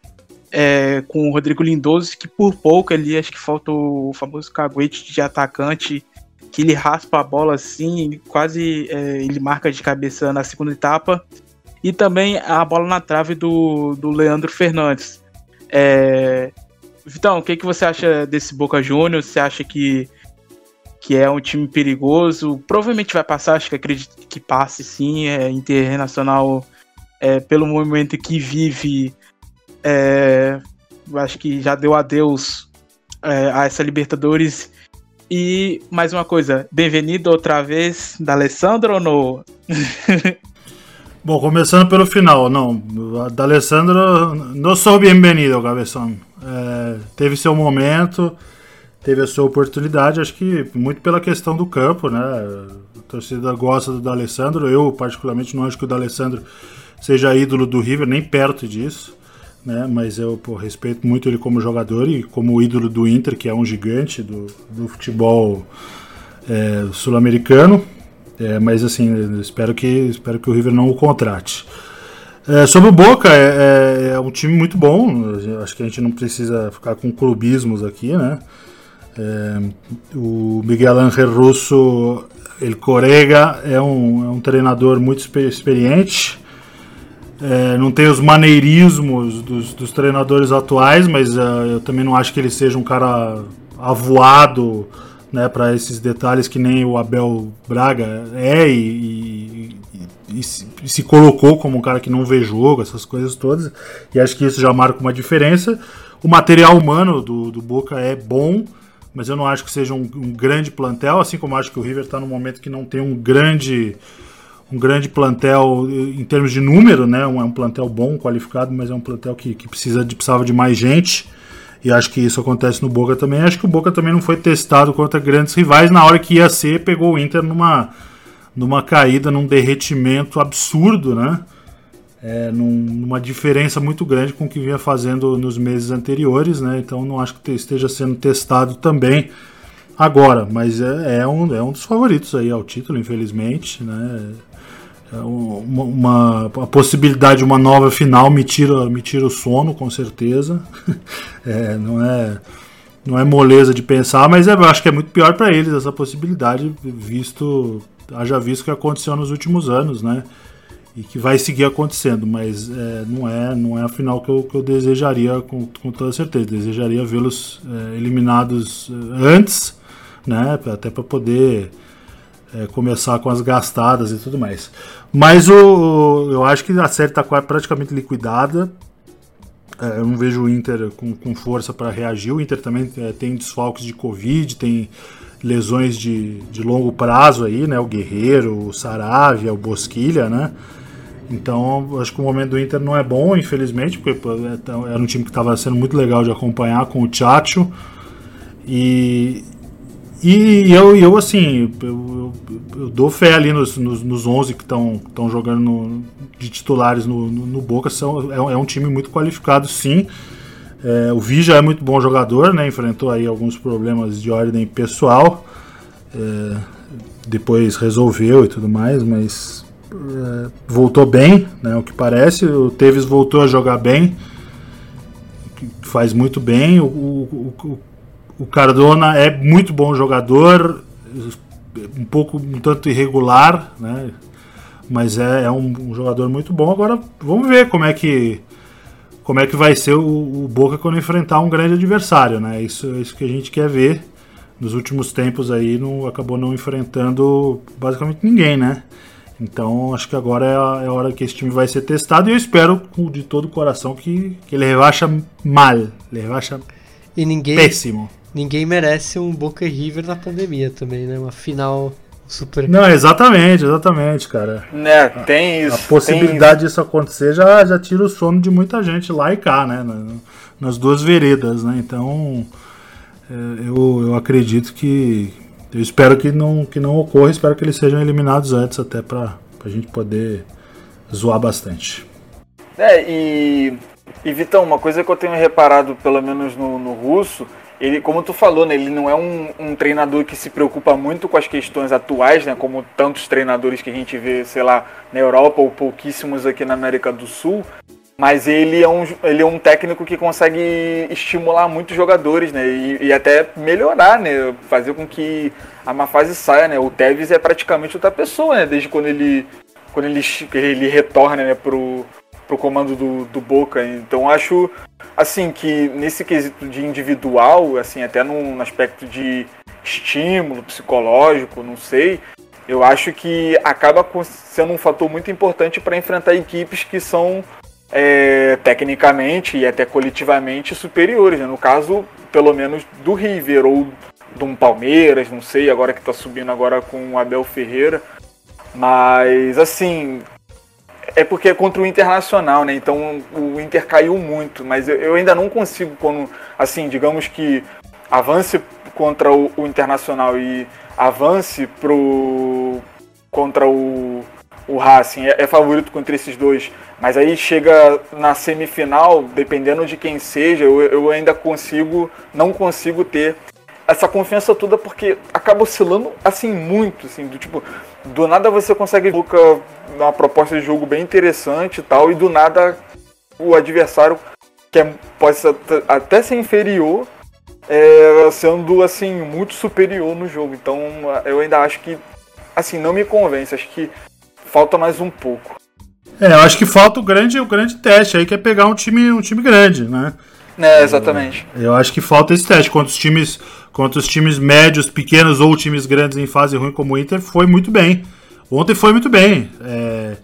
é, com o Rodrigo Lindoso, que por pouco ali acho que falta o famoso caguete de atacante, que ele raspa a bola assim, quase ele marca de cabeça na segunda etapa. E também a bola na trave do, do Leandro Fernandes. É, o que, que você acha desse Boca Juniors? Você acha que que é um time perigoso. Provavelmente vai passar, acho que acredito que passe sim. É internacional é, pelo momento que vive. É, acho que já deu adeus é, a essa Libertadores. E mais uma coisa, bem-vindo outra vez da Alessandro ou não? Bom, começando pelo final, não. Da Alessandro, não sou bem-vindo, cabeção. É, teve seu momento teve a sua oportunidade, acho que muito pela questão do campo, né? A torcida gosta do D'Alessandro, eu particularmente não acho que o D'Alessandro seja ídolo do River, nem perto disso, né? Mas eu pô, respeito muito ele como jogador e como ídolo do Inter, que é um gigante do, do futebol é, sul-americano. É, mas assim, espero que, espero que o River não o contrate. É, sobre o Boca, é, é, é, um time muito bom. Acho que a gente não precisa ficar com clubismos aqui, né? É, o Miguel Ángel Russo, ele Corega, é um, é um treinador muito experiente. É, não tem os maneirismos dos, dos treinadores atuais, mas uh, eu também não acho que ele seja um cara avoado né, para esses detalhes que nem o Abel Braga é e, e, e, se, e, se, colocou como um cara que não vê jogo, essas coisas todas. E acho que isso já marca uma diferença. O material humano do, do Boca é bom mas eu não acho que seja um, um grande plantel, assim como acho que o River está no momento que não tem um grande um grande plantel em termos de número, né? Um, é um plantel bom, qualificado, mas é um plantel que, que precisa de, precisava de mais gente. E acho que isso acontece no Boca também. Acho que o Boca também não foi testado contra grandes rivais. Na hora que ia ser, pegou o Inter numa, numa caída, num derretimento absurdo, né? é, num, numa diferença muito grande com o que vinha fazendo nos meses anteriores, né? Então não acho que esteja sendo testado também agora, mas é, é, um, é um dos favoritos aí ao título, infelizmente, né? É uma, uma, a possibilidade de uma nova final me tira, me tira o sono, com certeza. é, não é não é moleza de pensar, mas é, eu acho que é muito pior para eles essa possibilidade, visto haja visto que aconteceu nos últimos anos, né? e que vai seguir acontecendo, mas é, não é não é a final que eu, que eu desejaria com, com toda certeza. Desejaria vê-los é, eliminados é, antes, né, até para poder é, começar com as gastadas e tudo mais. Mas o, eu acho que a série está praticamente liquidada. É, eu não vejo o Inter com, com força para reagir. O Inter também é, tem desfalques de Covid, tem lesões de, de longo prazo aí, né? O Guerreiro, o Saravia, o Bosquilha, né? Então, acho que o momento do Inter não é bom, infelizmente, porque é, era um time que estava sendo muito legal de acompanhar com o Chacho. E, e eu, eu assim, eu, eu, eu dou fé ali nos, nos, nos 11 que estão jogando no, de titulares no, no, no Boca. São, é, é, um time muito qualificado, sim. É, o Vija é muito bom jogador, né? enfrentou aí alguns problemas de ordem pessoal. É, depois resolveu e tudo mais, mas é, voltou bem, né, o que parece. O Tevez voltou a jogar bem, faz muito bem. O, o, o, o Cardona é muito bom jogador, um pouco um tanto irregular, né, mas é, é um, um, jogador muito bom. Agora vamos ver como é que como é que vai ser o, o Boca quando enfrentar um grande adversário, né? Isso, isso que a gente quer ver. Nos últimos tempos aí não acabou não enfrentando basicamente ninguém, né? Então acho que agora é a, é a, hora que esse time vai ser testado e eu espero de todo o coração que, que ele rebaixa mal, ele rebaixa e ninguém, péssimo. Ninguém merece um Boca River na pandemia também, né? Uma final Super... Não, exatamente, exatamente, cara. Né, tem isso. A possibilidade disso acontecer já, já tira o sono de muita gente lá e cá, né? Nas duas veredas, né? Então, é, eu, eu acredito que. Eu espero que não, que não ocorra, espero que eles sejam eliminados antes, até pra, pra gente poder zoar bastante. É, e, e Vitão, uma coisa que eu tenho reparado, pelo menos no, no russo, ele, como tu falou, né, ele não é um, um, treinador que se preocupa muito com as questões atuais, né, como tantos treinadores que a gente vê, sei lá, na Europa ou pouquíssimos aqui na América do Sul. Mas ele é um, ele é um técnico que consegue estimular muitos jogadores, né, e, e até melhorar, né, fazer com que a má fase saia, né. O Tevez é praticamente outra pessoa, né, desde quando ele quando ele, ele retorna, né, pro pro comando do, do Boca. Então acho assim que nesse quesito de individual, assim, até no aspecto de estímulo psicológico, não sei, eu acho que acaba sendo um fator muito importante para enfrentar equipes que são é, tecnicamente e até coletivamente superiores. Né? No caso, pelo menos do River ou de um Palmeiras, não sei, agora que está subindo agora com o Abel Ferreira. Mas assim, é porque é contra o Internacional, né? Então o Inter caiu muito, mas eu, eu ainda não consigo, quando, assim, digamos que avance contra o, o Internacional e avance pro contra o, o Racing, é, é, favorito contra esses dois, mas aí chega na semifinal, dependendo de quem seja, eu, eu ainda consigo, não consigo ter essa confiança toda porque acaba oscilando assim muito, assim, do tipo, do nada você consegue uma proposta de jogo bem interessante e tal, e do nada o adversário que é, pode ser, até ser inferior, é, sendo assim muito superior no jogo. Então eu ainda acho que assim não me convence, acho que falta mais um pouco. É, eu acho que falta o grande, o grande teste aí que é pegar um time, um time grande, né? É, exatamente. Eu, eu acho que falta esse teste contra os times contra os times médios, pequenos ou times grandes em fase ruim como o Inter, foi muito bem. Ontem foi muito bem. É,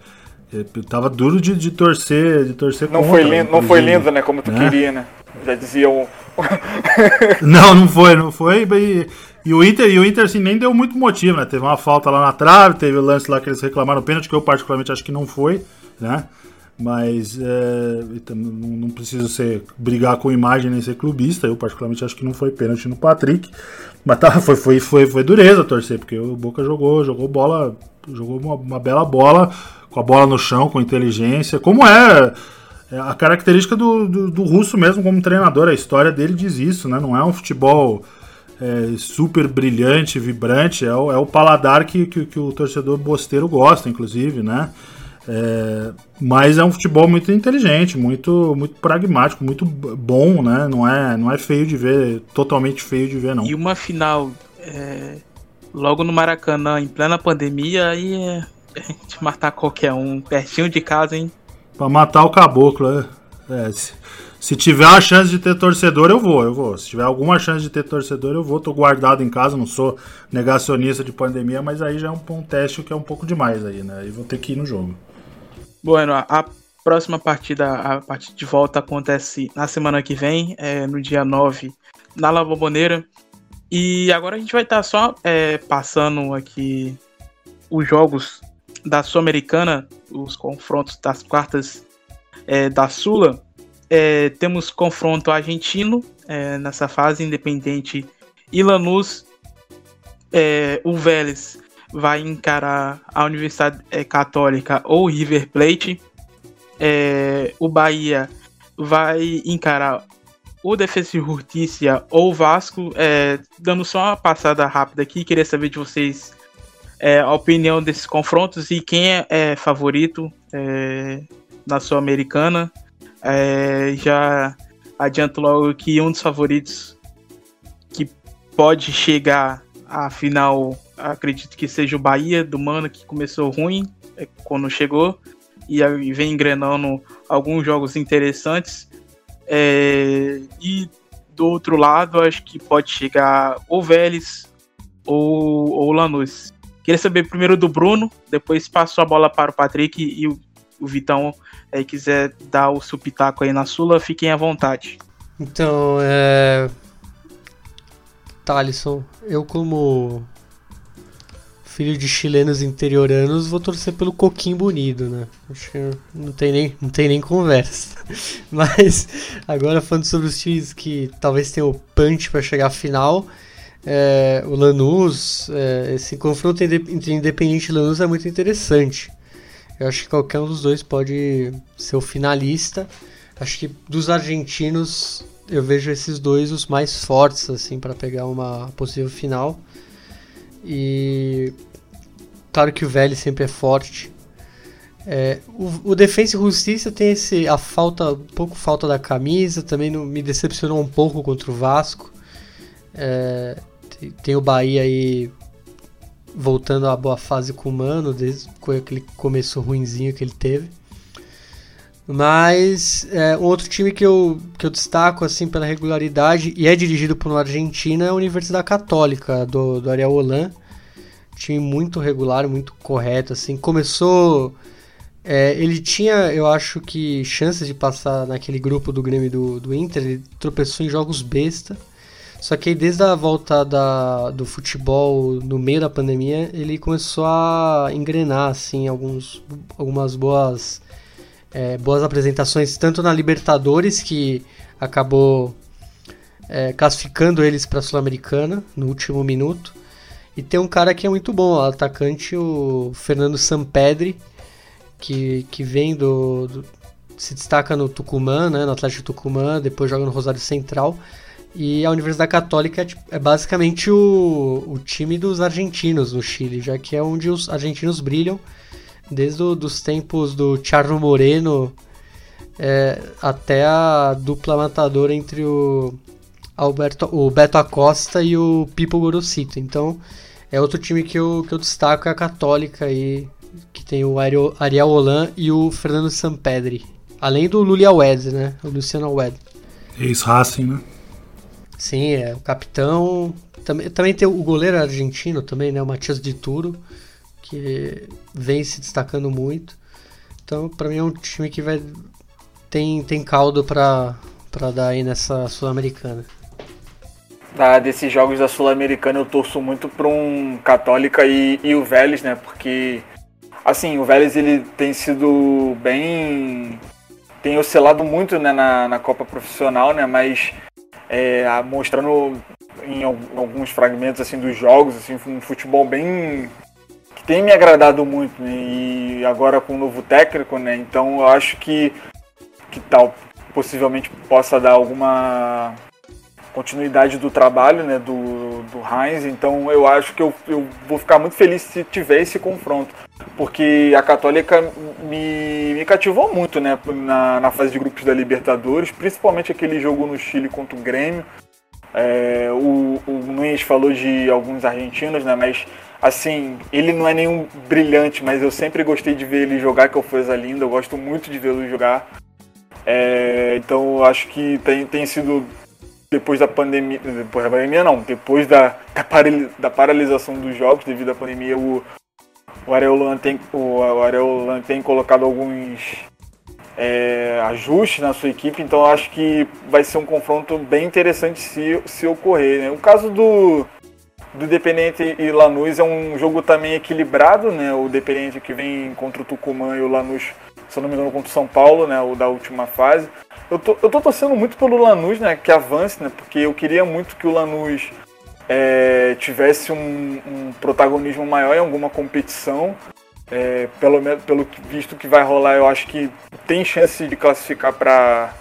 tava duro de, de torcer, de torcer não contra, foi lindo, Não foi lindo, né? Como tu é. queria, né? Já dizia um... não, não foi, não foi. E, e, o Inter, e o Inter assim, nem deu muito motivo, né? Teve uma falta lá na trave, teve o lance lá que eles reclamaram o pênalti, que eu particularmente acho que não foi, né? Mas é, não, preciso ser brigar com imagem nem ser clubista. Eu, particularmente, acho que não foi pênalti no Patrick. Mas tá, foi, foi, foi, foi dureza torcer, porque o Boca jogou, jogou bola, jogou uma, uma bela bola, com a bola no chão, com inteligência. Como é, é a característica do, do, do, russo mesmo como treinador, a história dele diz isso, né? Não é um futebol é, super brilhante, vibrante, é o, é o paladar que, que, que o torcedor bosteiro gosta, inclusive, né? É, mas é um futebol muito inteligente, muito, muito pragmático, muito bom, né? Não é, não é feio de ver, totalmente feio de ver, não. E uma final é, logo no Maracanã, em plena pandemia, aí é, é de matar qualquer um, pertinho de casa, hein? Pra matar o caboclo, é. é se, se, tiver a chance de ter torcedor, eu vou, eu vou. Se tiver alguma chance de ter torcedor, eu vou. Tô guardado em casa, não sou negacionista de pandemia, mas aí já é um, um teste que é um pouco demais aí, né? Aí vou ter que ir no jogo. Bueno, a próxima partida, a partida de volta acontece na semana que vem, é, no dia 9, na La Bombonera. E agora a gente vai estar tá só é, passando aqui os jogos da Sul-Americana, os confrontos das quartas é, da Sula. É, temos confronto argentino é, nessa fase, independente e Lanús. É, o Vélez vai encarar a Universidade é, Católica ou River Plate. É, o Bahia vai encarar o Defesa e Justiça ou Vasco. É, dando só uma passada rápida aqui, queria saber de vocês é, a opinião desses confrontos e quem é, é favorito é, na Sul-Americana. já adianto logo que um dos favoritos que pode chegar à final acredito que seja o Bahia do Mano que começou ruim é, quando chegou e aí vem engrenando alguns jogos interessantes. É, e do outro lado, acho que pode chegar ou Vélez ou, ou Lanús. Queria saber primeiro do Bruno, depois passo a bola para o Patrick e o, o Vitão é, quiser dar o seu pitaco aí na Sula, fiquem à vontade. Então, é. Thalisson, eu como filho de chilenos interioranos, vou torcer pelo Coquinho Bonito, né? Acho que não tem nem, não tem nem conversa. Mas agora falando sobre os times que talvez tenham o punch para chegar à final, é, o Lanús, é, esse confronto entre Independente e Lanús é muito interessante. Eu acho que qualquer um dos dois pode ser o finalista. Acho que dos argentinos eu vejo esses dois os mais fortes assim para pegar uma possível final. E claro que o velho sempre é forte. É, o, o Defensa Justiça tem esse a falta, um pouco falta da camisa, também não, me decepcionou um pouco contra o Vasco. É, tem, tem, o Bahia aí voltando à boa fase com o Mano, desde aquele começo ruinzinho que ele teve. Mas é, um outro time que eu, que eu destaco assim pela regularidade e é dirigido por uma argentina é a Universidade Católica do, do Ariel Holan. Time muito regular, muito correto. assim Começou. É, ele tinha, eu acho que, chances de passar naquele grupo do Grêmio do, do Inter. Ele tropeçou em jogos besta. Só que aí, desde a volta da, do futebol no meio da pandemia, ele começou a engrenar assim, alguns, algumas boas é, boas apresentações, tanto na Libertadores, que acabou é, classificando eles para a Sul-Americana no último minuto. E tem um cara que é muito bom, o atacante, o Fernando Sampedri, que, que vem do, do, se destaca no Tucumã, né, no Atlético Tucumã, depois joga no Rosário Central. E a Universidade Católica é, tipo, é basicamente o, o time dos argentinos no Chile, já que é onde os argentinos brilham desde os tempos do Charro Moreno é, até a dupla matadora entre o Alberto, o Beto Acosta e o Pipo Gorosito. Então é outro time que eu, que eu destaco é a Católica aí, que tem o Ariel, Holan e o Fernando Sampedri. Além do Lulia Wed, né? O Luciano Wed. Ex-Racing, né? Sim, é o capitão. Também, também tem o goleiro argentino também, né? O Matias de Turo que vem se destacando muito. Então, para mim é um time que vai tem tem caldo para para dar aí nessa sul-americana. Da, desses jogos da sul-americana eu torço muito para um Católica e, e o Vélez, né? Porque assim, o Vélez ele tem sido bem tem oscilado muito né, na, na Copa Profissional, né? Mas é, mostrando em alguns fragmentos assim dos jogos assim um futebol bem tem me agradado muito né? e agora com o novo técnico, né? Então eu acho que que tal possivelmente possa dar alguma continuidade do trabalho, né? Do, do Heinz. Então eu acho que eu, eu vou ficar muito feliz se tiver esse confronto, porque a Católica me, me cativou muito, né? Na, na fase de grupos da Libertadores, principalmente aquele jogo no Chile contra o Grêmio. É, o, o Nunes falou de alguns argentinos, né? Mas assim, ele não é nenhum brilhante, mas eu sempre gostei de ver ele jogar, que é o Forza Linda, eu gosto muito de vê-lo jogar. É, então acho que tem, tem sido depois da pandemia, depois da pandemia não, depois da, da, paralisação dos jogos devido à pandemia, o, o Areolan tem, o, o tem colocado alguns é, ajustes na sua equipe, então acho que vai ser um confronto bem interessante se, se ocorrer. Né? O caso do, do Independente e Lanús é um jogo também equilibrado, né? O Independente que vem contra o Tucumã e o Lanús, se não me engano, contra o São Paulo, né? O da última fase. Eu tô, eu tô torcendo muito pelo Lanús, né? Que avance, né? Porque eu queria muito que o Lanús é, tivesse um, um, protagonismo maior em alguma competição. É, pelo, pelo visto que vai rolar, eu acho que tem chance de classificar para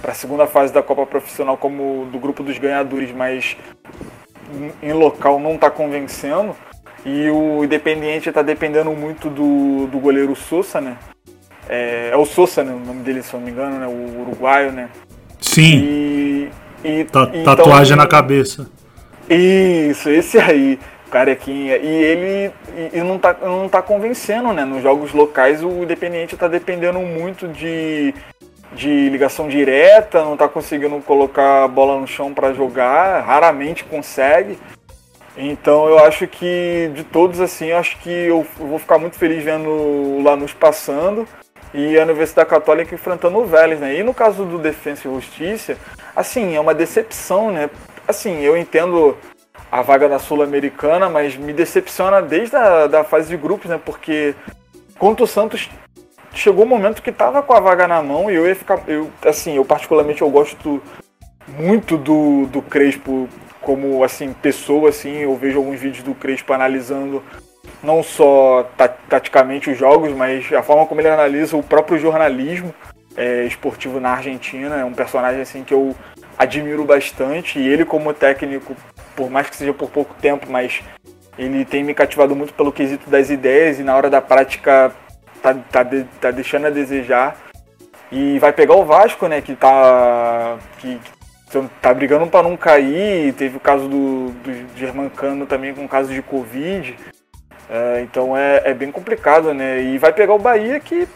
para a segunda fase da Copa Profissional como do grupo dos ganhadores, mas em local não está convencendo. E o Independiente está dependendo muito do, do goleiro Sousa, né? É, é, o Sousa, né? O nome dele, se eu não me engano, né? O uruguaio, né? Sim. E, e Ta então, tatuagem na cabeça. Isso, esse aí, carequinha. E ele e, e não, tá, não tá convencendo, né? Nos jogos locais o Independiente está dependendo muito de de ligação direta, não está conseguindo colocar a bola no chão para jogar, raramente consegue. Então eu acho que de todos assim, eu acho que eu vou ficar muito feliz vendo o Lanús passando e a Universidade Católica enfrentando o Vélez, né? E no caso do Defensa e Justiça, assim, é uma decepção, né? Assim, eu entendo a vaga da Sul-Americana, mas me decepciona desde a da fase de grupos, né? Porque contra o Santos chegou um momento que tava com a vaga na mão e eu ia ficar. Eu, assim, eu particularmente eu gosto muito do, do Crespo como assim, pessoa, assim, eu vejo alguns vídeos do Crespo analisando não só taticamente os jogos, mas a forma como ele analisa o próprio jornalismo é, esportivo na Argentina. É um personagem assim que eu admiro bastante e ele como técnico, por mais que seja por pouco tempo, mas ele tem me cativado muito pelo quesito das ideias e na hora da prática tá, tá, de, tá deixando a desejar. E vai pegar o Vasco, né, que tá que, que tá brigando para não cair. Teve o caso do, do Germancano também com caso de Covid. É, então é, é bem complicado, né? E vai pegar o Bahia que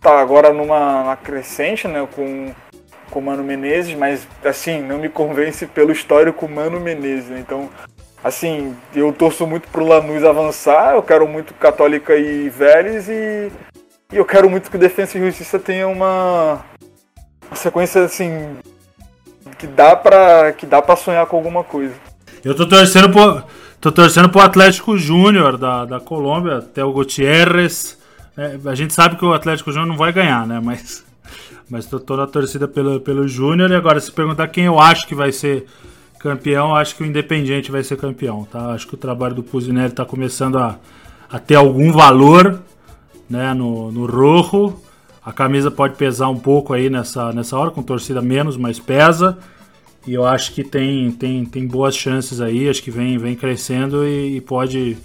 tá agora numa, numa crescente, né? Com com o Mano Menezes, mas assim, não me convence pelo histórico Mano Menezes. Né? Então, assim, eu torço muito pro Lanús avançar, eu quero muito Católica e Vélez e, e eu quero muito que Defesa e Justiça tenha uma, uma sequência assim que dá para que dá para sonhar com alguma coisa. Eu tô torcendo pro tô torcendo pro Atlético Júnior da, da Colômbia, até o Gutierrez. É, a gente sabe que o Atlético Júnior não vai ganhar, né? Mas mas tô, na torcida pelo, pelo Júnior. E agora, se perguntar quem eu acho que vai ser campeão, acho que o Independiente vai ser campeão, tá? Acho que o trabalho do Pusinelli está começando a, a ter algum valor né, no, no rojo. A camisa pode pesar um pouco aí nessa, nessa hora, com torcida menos, mas pesa. E eu acho que tem, tem, tem boas chances aí, acho que vem, vem crescendo e, e pode,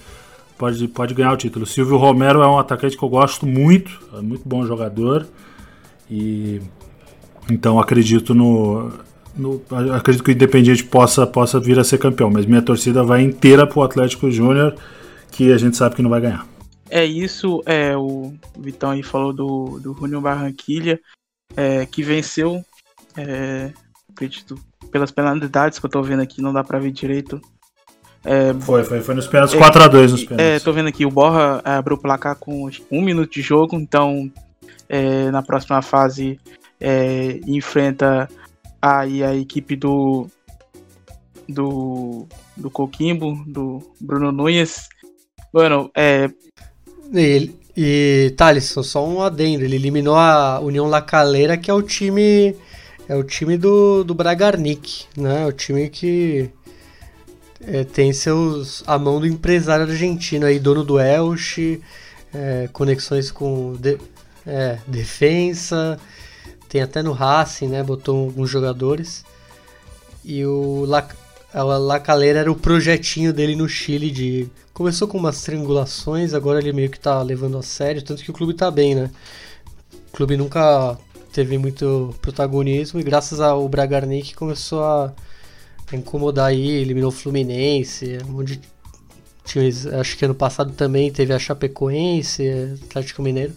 pode, pode ganhar o título. Silvio Romero é um atacante que eu gosto muito, é muito bom jogador. E então acredito no, no, acredito que o Independiente possa possa vir a ser campeão, mas minha torcida vai inteira pro Atlético Júnior, que a gente sabe que não vai ganhar. É isso, é o Vitão aí falou do do Júnior Barranquilha, é, que venceu é, acredito pelas penalidades que eu tô vendo aqui, não dá para ver direito. É, foi, foi, foi nos pênaltis 4x2 nos pênaltis. É, tô vendo aqui, o Borra abriu o placar com um minuto de jogo, então é, na próxima fase é, enfrenta aí a equipe do do do Coquimbo, do Bruno Nunes. Mano, é ele, e Thalisson, só um adendo, ele eliminou a União La Calera, que é o time é o time do, do Bragarnik, né? O time que é, tem seus a mão do empresário argentino aí, dono do Elche, é, conexões com de, é, defesa. Tem até no Racing, né? Botou alguns jogadores. E o La, a La Calera era o projetinho dele no Chile de. Começou com umas triangulações, agora ele meio que tá levando a sério, tanto que o clube tá bem, né? O clube nunca teve muito protagonismo e graças ao Bragarnik começou a incomodar aí, eliminou o Fluminense, um monte de times, acho que ano passado também teve a Chapecoense, Atlético Mineiro.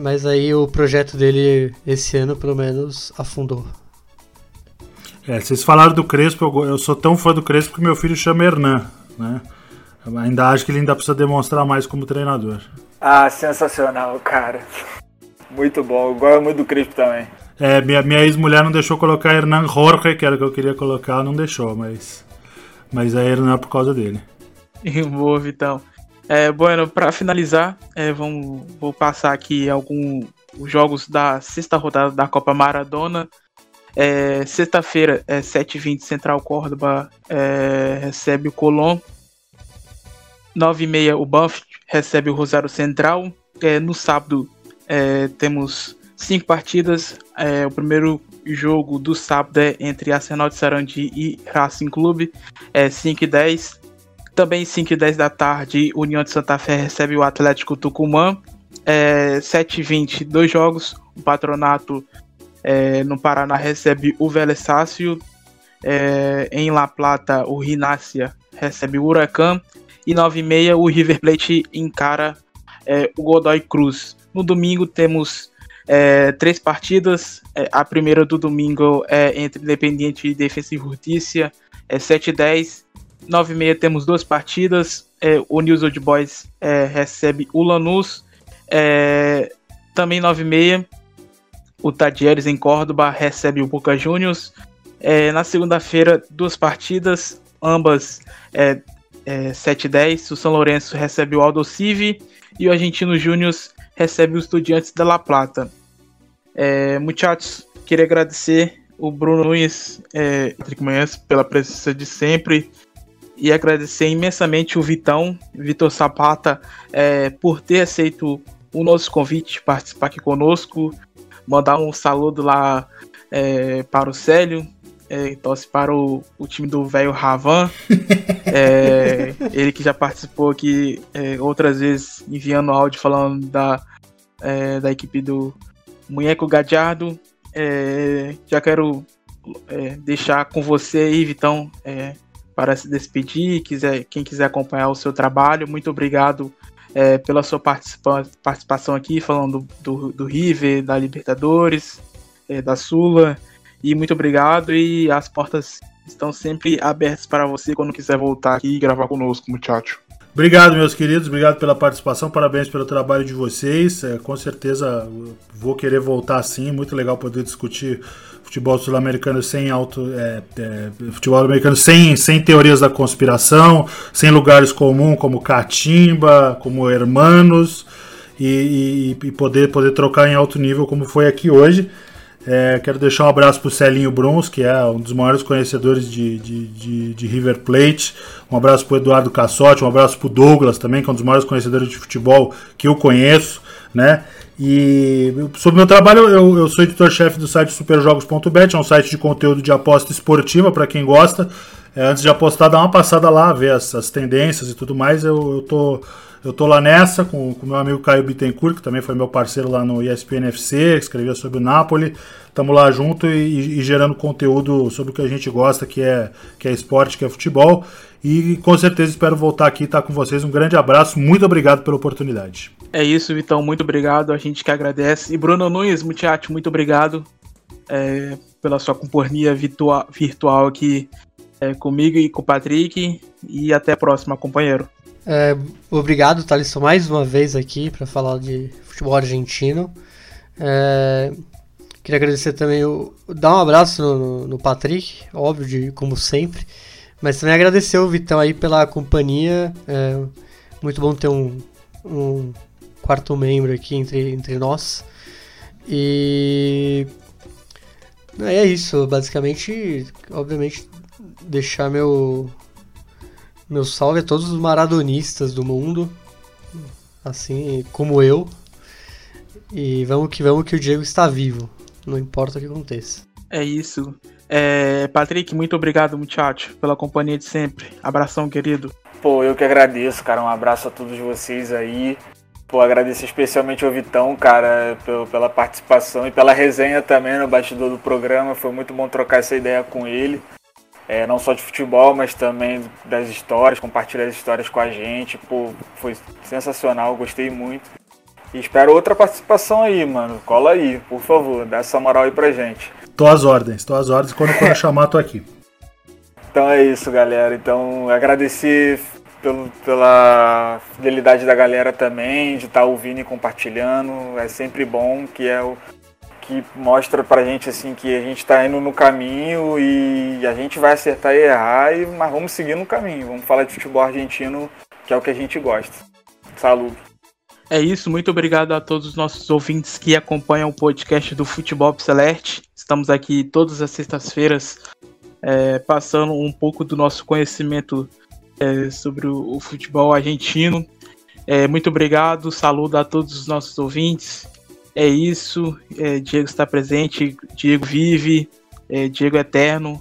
Mas aí o projeto dele esse ano, pelo menos, afundou. É, vocês falaram do Crespo, eu, sou tão fã do Crespo que meu filho chama Hernan, né? Eu ainda acho que ele ainda precisa demonstrar mais como treinador. Ah, sensacional, cara. Muito bom, eu gosto muito do Crespo também. É, minha, minha ex-mulher não deixou colocar Hernan Jorge, que era o que eu queria colocar, não deixou, mas. Mas é Hernan por causa dele. Boa, Vitão. É, bueno, para finalizar, é, vamos, vou passar aqui alguns jogos da sexta rodada da Copa Maradona. É, Sexta-feira, é 7h20, Central Córdoba é, recebe o Colón. 9h30, o Banff recebe o Rosário Central. É, no sábado, é, temos cinco partidas. É, o primeiro jogo do sábado é entre Arsenal de Sarandi e Racing Clube, é 5 h 10. Também 5 e 10 da tarde, União de Santa Fé recebe o Atlético Tucumã. É, 7 e 20, dois jogos. O Patronato é, no Paraná recebe o Vélez Sácio. É, em La Plata, o Rinácia recebe o Huracan. E 9 e meia, o River Plate encara é, o Godoy Cruz. No domingo temos é, três partidas. É, a primeira do domingo é entre Independiente e Defensa e Justiça, é 7 e 10. 9 e meia temos duas partidas. É, o News Old Boys é, recebe o Lanús. É, também 9 e meia. O Tadieres em Córdoba recebe o Boca Juniors. É, na segunda-feira, duas partidas. ambas é, é, 7 10. O São Lourenço recebe o Aldo Civi e o Argentino Júnior recebe o Estudiantes da La Plata. É, muchachos, queria agradecer o Bruno Nunes, é, Manhãs, pela presença de sempre e agradecer imensamente o Vitão, Vitor Sapata, é, por ter aceito o nosso convite de participar aqui conosco, mandar um saludo lá é, para o Célio, é, torce para o, o time do velho Ravan, é, ele que já participou aqui é, outras vezes enviando áudio falando da, é, da equipe do Munheco Gadiardo. É, já quero é, deixar com você aí, Vitão, para se despedir. Quiser, quem quiser acompanhar o seu trabalho, muito obrigado pela sua participa participação aqui, falando do, do River, da Libertadores, da Sula. E muito obrigado. E as portas estão sempre abertas para você quando quiser voltar aqui e gravar conosco, muchacho. Obrigado, meus queridos. Obrigado pela participação. Parabéns pelo trabalho de vocês. É, com certeza vou querer voltar sim. Muito legal poder discutir futebol sul-americano sem auto, é, é, futebol americano sem, sem teorias da conspiração, sem lugares comuns como Catimba, como Hermanos e, e, e, poder poder trocar em alto nível como foi aqui hoje. É, quero deixar um abraço para o Celinho Bruns, que é um dos maiores conhecedores de, de, de, de River Plate. Um abraço para o Eduardo Cassotti, um abraço para o Douglas também, que é um dos maiores conhecedores de futebol que eu conheço. Né? E sobre o meu trabalho, eu, eu sou editor-chefe do site superjogos.bet, é um site de conteúdo de aposta esportiva para quem gosta. É, antes de apostar, dá uma passada lá, ver as, as tendências e tudo mais. Eu, eu, tô, eu tô lá nessa com o meu amigo Caio Bittencourt, que também foi meu parceiro lá no ESPN FC, escrevia sobre o Napoli. Estamos lá junto e, e, gerando conteúdo sobre o que a gente gosta, que é, que é esporte, que é futebol. E com certeza espero voltar aqui e estar com vocês. Um grande abraço, muito obrigado pela oportunidade. É isso, Vitão, muito obrigado. A gente que agradece. E Bruno Nunes, Mutiati, muito obrigado é, pela sua companhia virtual, virtual aqui é, comigo e com o Patrick. E até a próxima, companheiro. É, obrigado, Thalisson, mais uma vez aqui para falar de futebol argentino. É, queria agradecer também, o, dar um abraço no, no, Patrick, óbvio, de, como sempre. Mas também agradecer o Vitão aí pela companhia. É muito bom ter um, um quarto membro aqui entre, entre nós. E é isso, basicamente, obviamente, deixar meu meu salve a todos os maradonistas do mundo, assim como eu. E vamos que vamos que o Diego está vivo, não importa o que aconteça. É isso. É, Patrick, muito obrigado, muchacho, pela companhia de sempre. Abração, querido. Pô, eu que agradeço, cara. Um abraço a todos vocês aí. Pô, agradecer especialmente ao Vitão, cara, pela participação e pela resenha também no bastidor do programa. Foi muito bom trocar essa ideia com ele. É, não só de futebol, mas também das histórias, compartilhar as histórias com a gente. Pô, foi sensacional, gostei muito. E espero outra participação aí, mano. Cola aí, por favor, dá essa moral aí pra gente. Tô às ordens, tô às ordens. Quando eu chamar, tô aqui. Então é isso, galera. Então, agradecer pelo, pela fidelidade da galera também, de estar tá ouvindo e compartilhando. É sempre bom, que é o que mostra pra gente assim que a gente está indo no caminho e a gente vai acertar e errar, e, mas vamos seguir no caminho. Vamos falar de futebol argentino, que é o que a gente gosta. Saludo. É isso, muito obrigado a todos os nossos ouvintes que acompanham o podcast do Futebol Celeste. Estamos aqui todas as sextas-feiras é, passando um pouco do nosso conhecimento é, sobre o, o, futebol argentino. É, muito obrigado, saludo a todos os nossos ouvintes. É isso, é, Diego está presente, Diego vive, é, Diego eterno.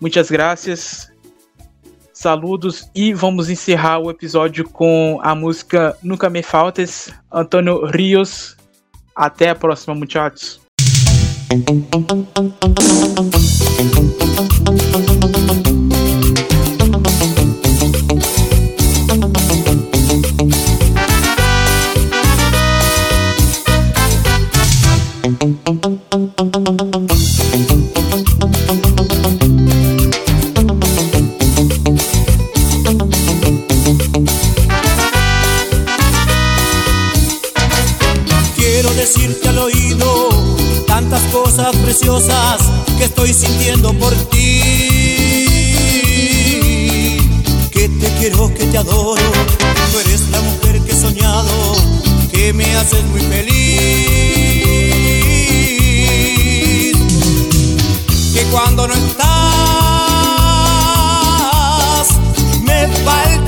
Muitas graças, saludos e vamos encerrar o episódio com a música Nunca Me Faltes, Antônio Rios. Até a próxima, muchachos. estoy sintiendo por ti. Que te quiero, que te adoro. Tú eres la mujer que he soñado, que me haces muy feliz. Que cuando no estás, me falta.